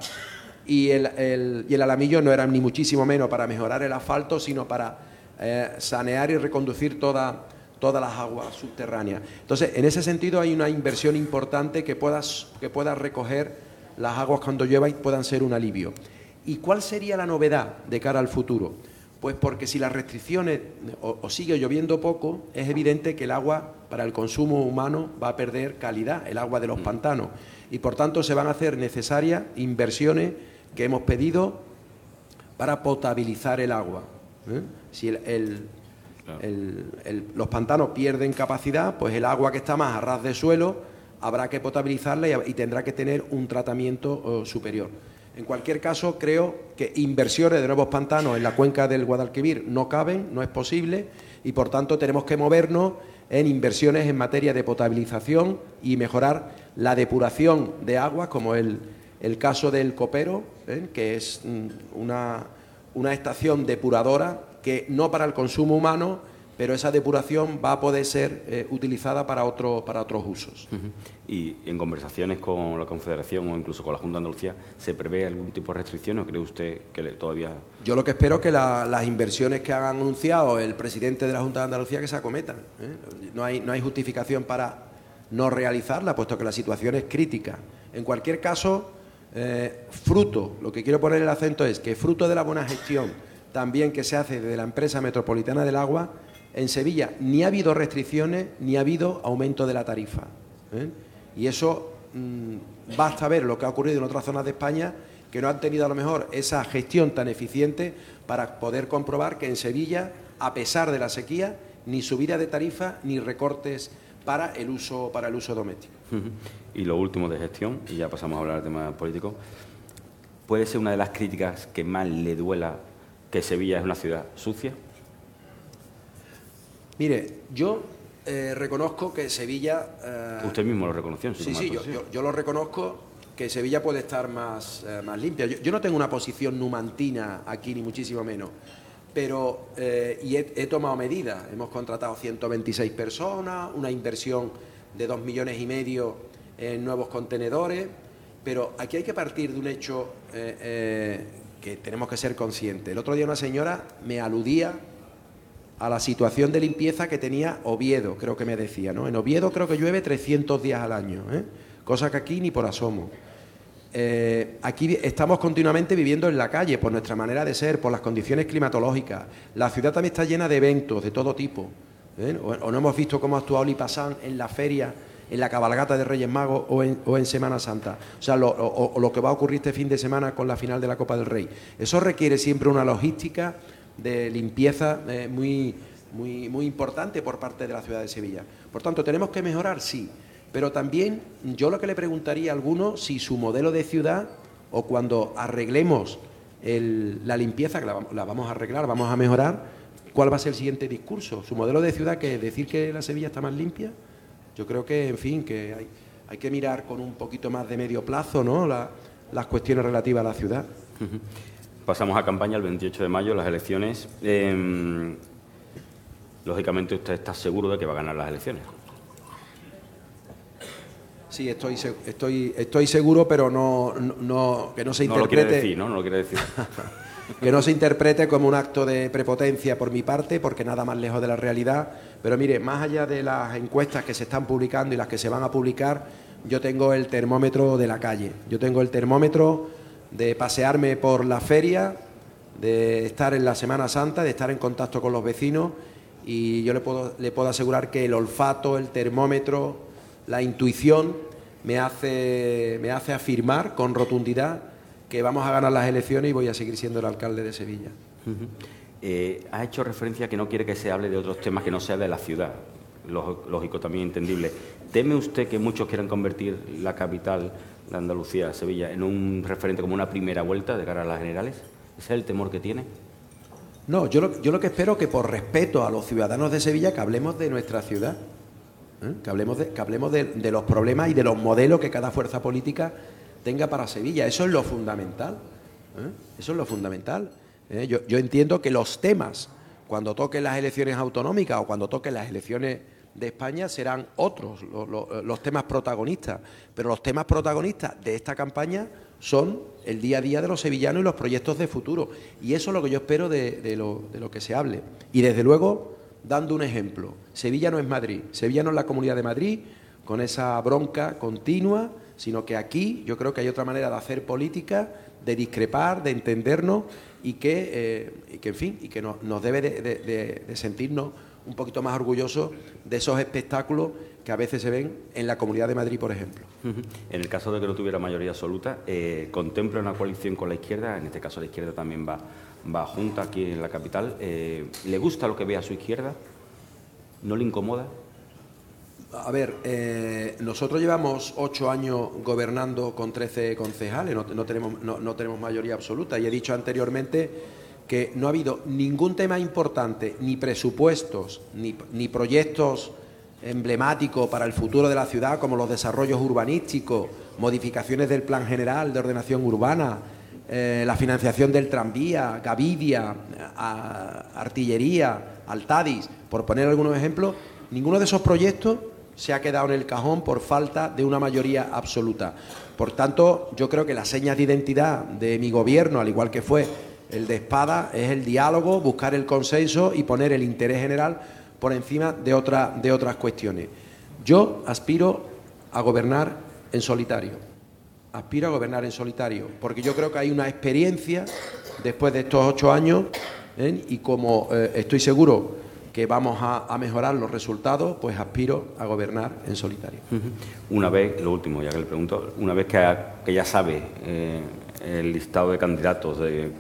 y el, y el Alamillo no era ni muchísimo menos para mejorar el asfalto, sino para eh, sanear y reconducir todas las aguas subterráneas. Entonces, en ese sentido hay una inversión importante que pueda que pueda recoger las aguas cuando llueva y puedan ser un alivio. ¿Y cuál sería la novedad de cara al futuro? Pues porque si las restricciones o, sigue lloviendo poco, es evidente que el agua para el consumo humano va a perder calidad, el agua de los mm. pantanos. Y por tanto se van a hacer necesarias inversiones que hemos pedido para potabilizar el agua. ¿Eh? Si los pantanos pierden capacidad, pues el agua que está más a ras de suelo habrá que potabilizarla y, tendrá que tener un tratamiento superior. En cualquier caso, creo que inversiones de nuevos pantanos en la cuenca del Guadalquivir no caben, no es posible, y por tanto tenemos que movernos en inversiones en materia de potabilización y mejorar la depuración de aguas, como el, caso del Copero, ¿eh? que es mm, una, una estación depuradora que no para el consumo humano, pero esa depuración va a poder ser eh, utilizada para, otro, para otros usos. Y en conversaciones con la Confederación o incluso con la Junta de Andalucía, ¿se prevé algún tipo de restricción o cree usted que todavía...? Yo lo que espero es que las inversiones que han anunciado el presidente de la Junta de Andalucía que se acometan. ¿eh? No, hay, no hay justificación para no realizarla, puesto que la situación es crítica. En cualquier caso, eh, fruto, lo que quiero poner el acento es que fruto de la buena gestión también que se hace desde la empresa metropolitana del agua, en Sevilla ni ha habido restricciones ni ha habido aumento de la tarifa. ¿eh? Y eso mm, basta ver lo que ha ocurrido en otras zonas de España que no han tenido a lo mejor esa gestión tan eficiente para poder comprobar que en Sevilla, a pesar de la sequía, ni subida de tarifa ni recortes para el uso, para el uso doméstico. Y lo último de gestión, y ya pasamos a hablar del tema político, ¿puede ser una de las críticas que más le duela que Sevilla es una ciudad sucia? Mire, yo eh, reconozco que Sevilla... Eh, Usted mismo lo reconoció. sí, sí, yo, lo reconozco que Sevilla puede estar más, eh, más limpia. Yo, no tengo una posición numantina aquí, ni muchísimo menos, pero y he, tomado medidas. Hemos contratado 126 personas, una inversión de 2 millones y medio en nuevos contenedores, pero aquí hay que partir de un hecho que tenemos que ser conscientes. El otro día una señora me aludía a la situación de limpieza que tenía Oviedo, creo que me decía, ¿no? En Oviedo creo que llueve 300 días al año, ¿eh? cosa que aquí ni por asomo. Eh, aquí estamos continuamente viviendo en la calle por nuestra manera de ser, por las condiciones climatológicas. La ciudad también está llena de eventos de todo tipo. ¿eh? O, no hemos visto cómo ha actuado Lipasán en la feria, en la cabalgata de Reyes Magos o en, Semana Santa. O sea, lo, que va a ocurrir este fin de semana con la final de la Copa del Rey. Eso requiere siempre una logística de limpieza eh, muy, muy, muy importante por parte de la ciudad de Sevilla. Por tanto, ¿tenemos que mejorar? Sí. Pero también yo lo que le preguntaría a alguno si su modelo de ciudad o cuando arreglemos la limpieza, que la, vamos a arreglar, vamos a mejorar, ¿cuál va a ser el siguiente discurso? ¿Su modelo de ciudad que decir que la Sevilla está más limpia? Yo creo que, en fin, que hay, hay que mirar con un poquito más de medio plazo ¿no? las cuestiones relativas a la ciudad. Pasamos a campaña el 28 de mayo, las elecciones. Em, lógicamente usted está seguro de que va a ganar las elecciones. Sí, estoy, estoy, estoy seguro, pero no, no, que no se interprete. No lo quiere decir, ¿no? No lo quiere decir. que no se interprete como un acto de prepotencia por mi parte, porque nada más lejos de la realidad. Pero mire, más allá de las encuestas que se están publicando y las que se van a publicar, yo tengo el termómetro de la calle. Yo tengo el termómetro de pasearme por la feria, de estar en la Semana Santa, de estar en contacto con los vecinos y yo le puedo, le puedo asegurar que el olfato, el termómetro, la intuición me hace, me hace afirmar con rotundidad que vamos a ganar las elecciones y voy a seguir siendo el alcalde de Sevilla. Eh, ha hecho referencia a que no quiere que se hable de otros temas que no sea de la ciudad. Lógico, también entendible. ¿Teme usted que muchos quieran convertir la capital de Andalucía, Sevilla, en un referente como una primera vuelta de cara a las generales? ¿Ese es el temor que tiene? No, yo lo, yo lo que espero que por respeto a los ciudadanos de Sevilla que hablemos de nuestra ciudad, ¿eh? que hablemos, de, que hablemos de, los problemas y de los modelos que cada fuerza política tenga para Sevilla. Eso es lo fundamental. ¿eh? Eso es lo fundamental. ¿eh? Yo, yo entiendo que los temas, cuando toquen las elecciones autonómicas o cuando toquen las elecciones de España serán otros los temas protagonistas, pero los temas protagonistas de esta campaña son el día a día de los sevillanos y los proyectos de futuro. Y eso es lo que yo espero de, lo, de lo que se hable. Y desde luego, dando un ejemplo, Sevilla no es Madrid, Sevilla no es la Comunidad de Madrid, con esa bronca continua, sino que aquí yo creo que hay otra manera de hacer política, de discrepar, de entendernos y que, eh, que en fin, y que nos, debe de, sentirnos un poquito más orgullosos de esos espectáculos que a veces se ven en la Comunidad de Madrid, por ejemplo. En el caso de que no tuviera mayoría absoluta, eh, ¿contempla una coalición con la izquierda? En este caso la izquierda también va, va junta aquí en la capital. Eh, ¿Le gusta lo que ve a su izquierda? ¿No le incomoda? A ver, eh, nosotros llevamos ocho años gobernando con 13 concejales, no, tenemos, no, tenemos mayoría absoluta. Y he dicho anteriormente que no ha habido ningún tema importante, ni presupuestos, ni, ni proyectos emblemáticos para el futuro de la ciudad, como los desarrollos urbanísticos, modificaciones del Plan General de Ordenación Urbana, eh, la financiación del tranvía, Gavidia, Artillería, Altadis, por poner algunos ejemplos, ninguno de esos proyectos se ha quedado en el cajón por falta de una mayoría absoluta. Por tanto, yo creo que las señas de identidad de mi gobierno, al igual que fue el de Espada, es el diálogo, buscar el consenso y poner el interés general por encima de, de otras cuestiones. Yo aspiro a gobernar en solitario. Aspiro a gobernar en solitario, porque yo creo que hay una experiencia después de estos ocho años ¿eh? y como eh, estoy seguro que vamos a, mejorar los resultados, pues aspiro a gobernar en solitario. Una vez, lo último, ya que le pregunto, una vez que, ya sabe eh, el listado de candidatos de,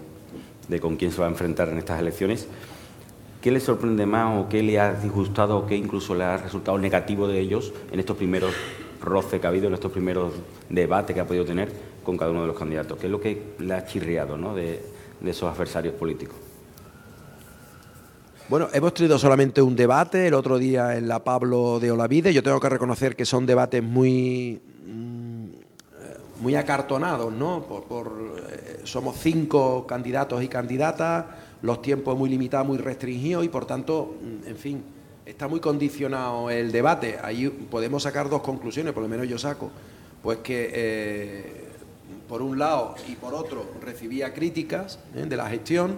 con quién se va a enfrentar en estas elecciones, ¿qué le sorprende más o qué le ha disgustado o qué incluso le ha resultado negativo de ellos en estos primeros roces que ha habido, en estos primeros debates que ha podido tener con cada uno de los candidatos? ¿Qué es lo que le ha chirriado ¿no? de esos adversarios políticos? Bueno, hemos tenido solamente un debate el otro día en la Pablo de Olavide. Yo tengo que reconocer que son debates muy, mm, muy acartonados, ¿no? Por, eh, somos cinco candidatos y candidatas, los tiempos muy limitados, muy restringidos y por tanto, mm, en fin, está muy condicionado el debate. Ahí podemos sacar dos conclusiones, por lo menos yo saco. Pues que eh, por un lado y por otro recibía críticas ¿eh? de la gestión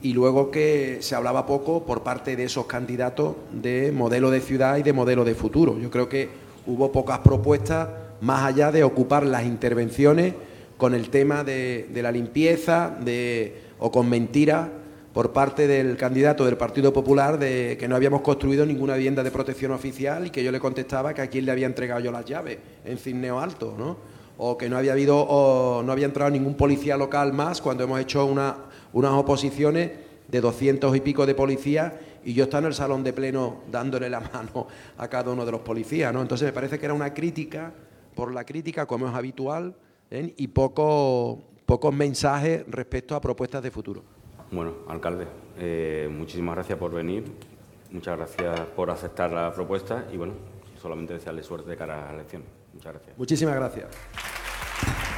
y luego que se hablaba poco por parte de esos candidatos de modelo de ciudad y de modelo de futuro. Yo creo que hubo pocas propuestas más allá de ocupar las intervenciones con el tema de, la limpieza de, o con mentiras por parte del candidato del Partido Popular de que no habíamos construido ninguna vivienda de protección oficial y que yo le contestaba que a quién le había entregado yo las llaves en Cisneo Alto, ¿no? O que no había habido o no había entrado ningún policía local más cuando hemos hecho una unas oposiciones de doscientos y pico de policías y yo estaba en el salón de pleno dándole la mano a cada uno de los policías, ¿no? Entonces me parece que era una crítica por la crítica, como es habitual, ¿eh? y poco, pocos mensajes respecto a propuestas de futuro. Bueno, alcalde, eh, muchísimas gracias por venir, muchas gracias por aceptar la propuesta y bueno, solamente desearle suerte de cara a la elección. Muchas gracias. Muchísimas gracias.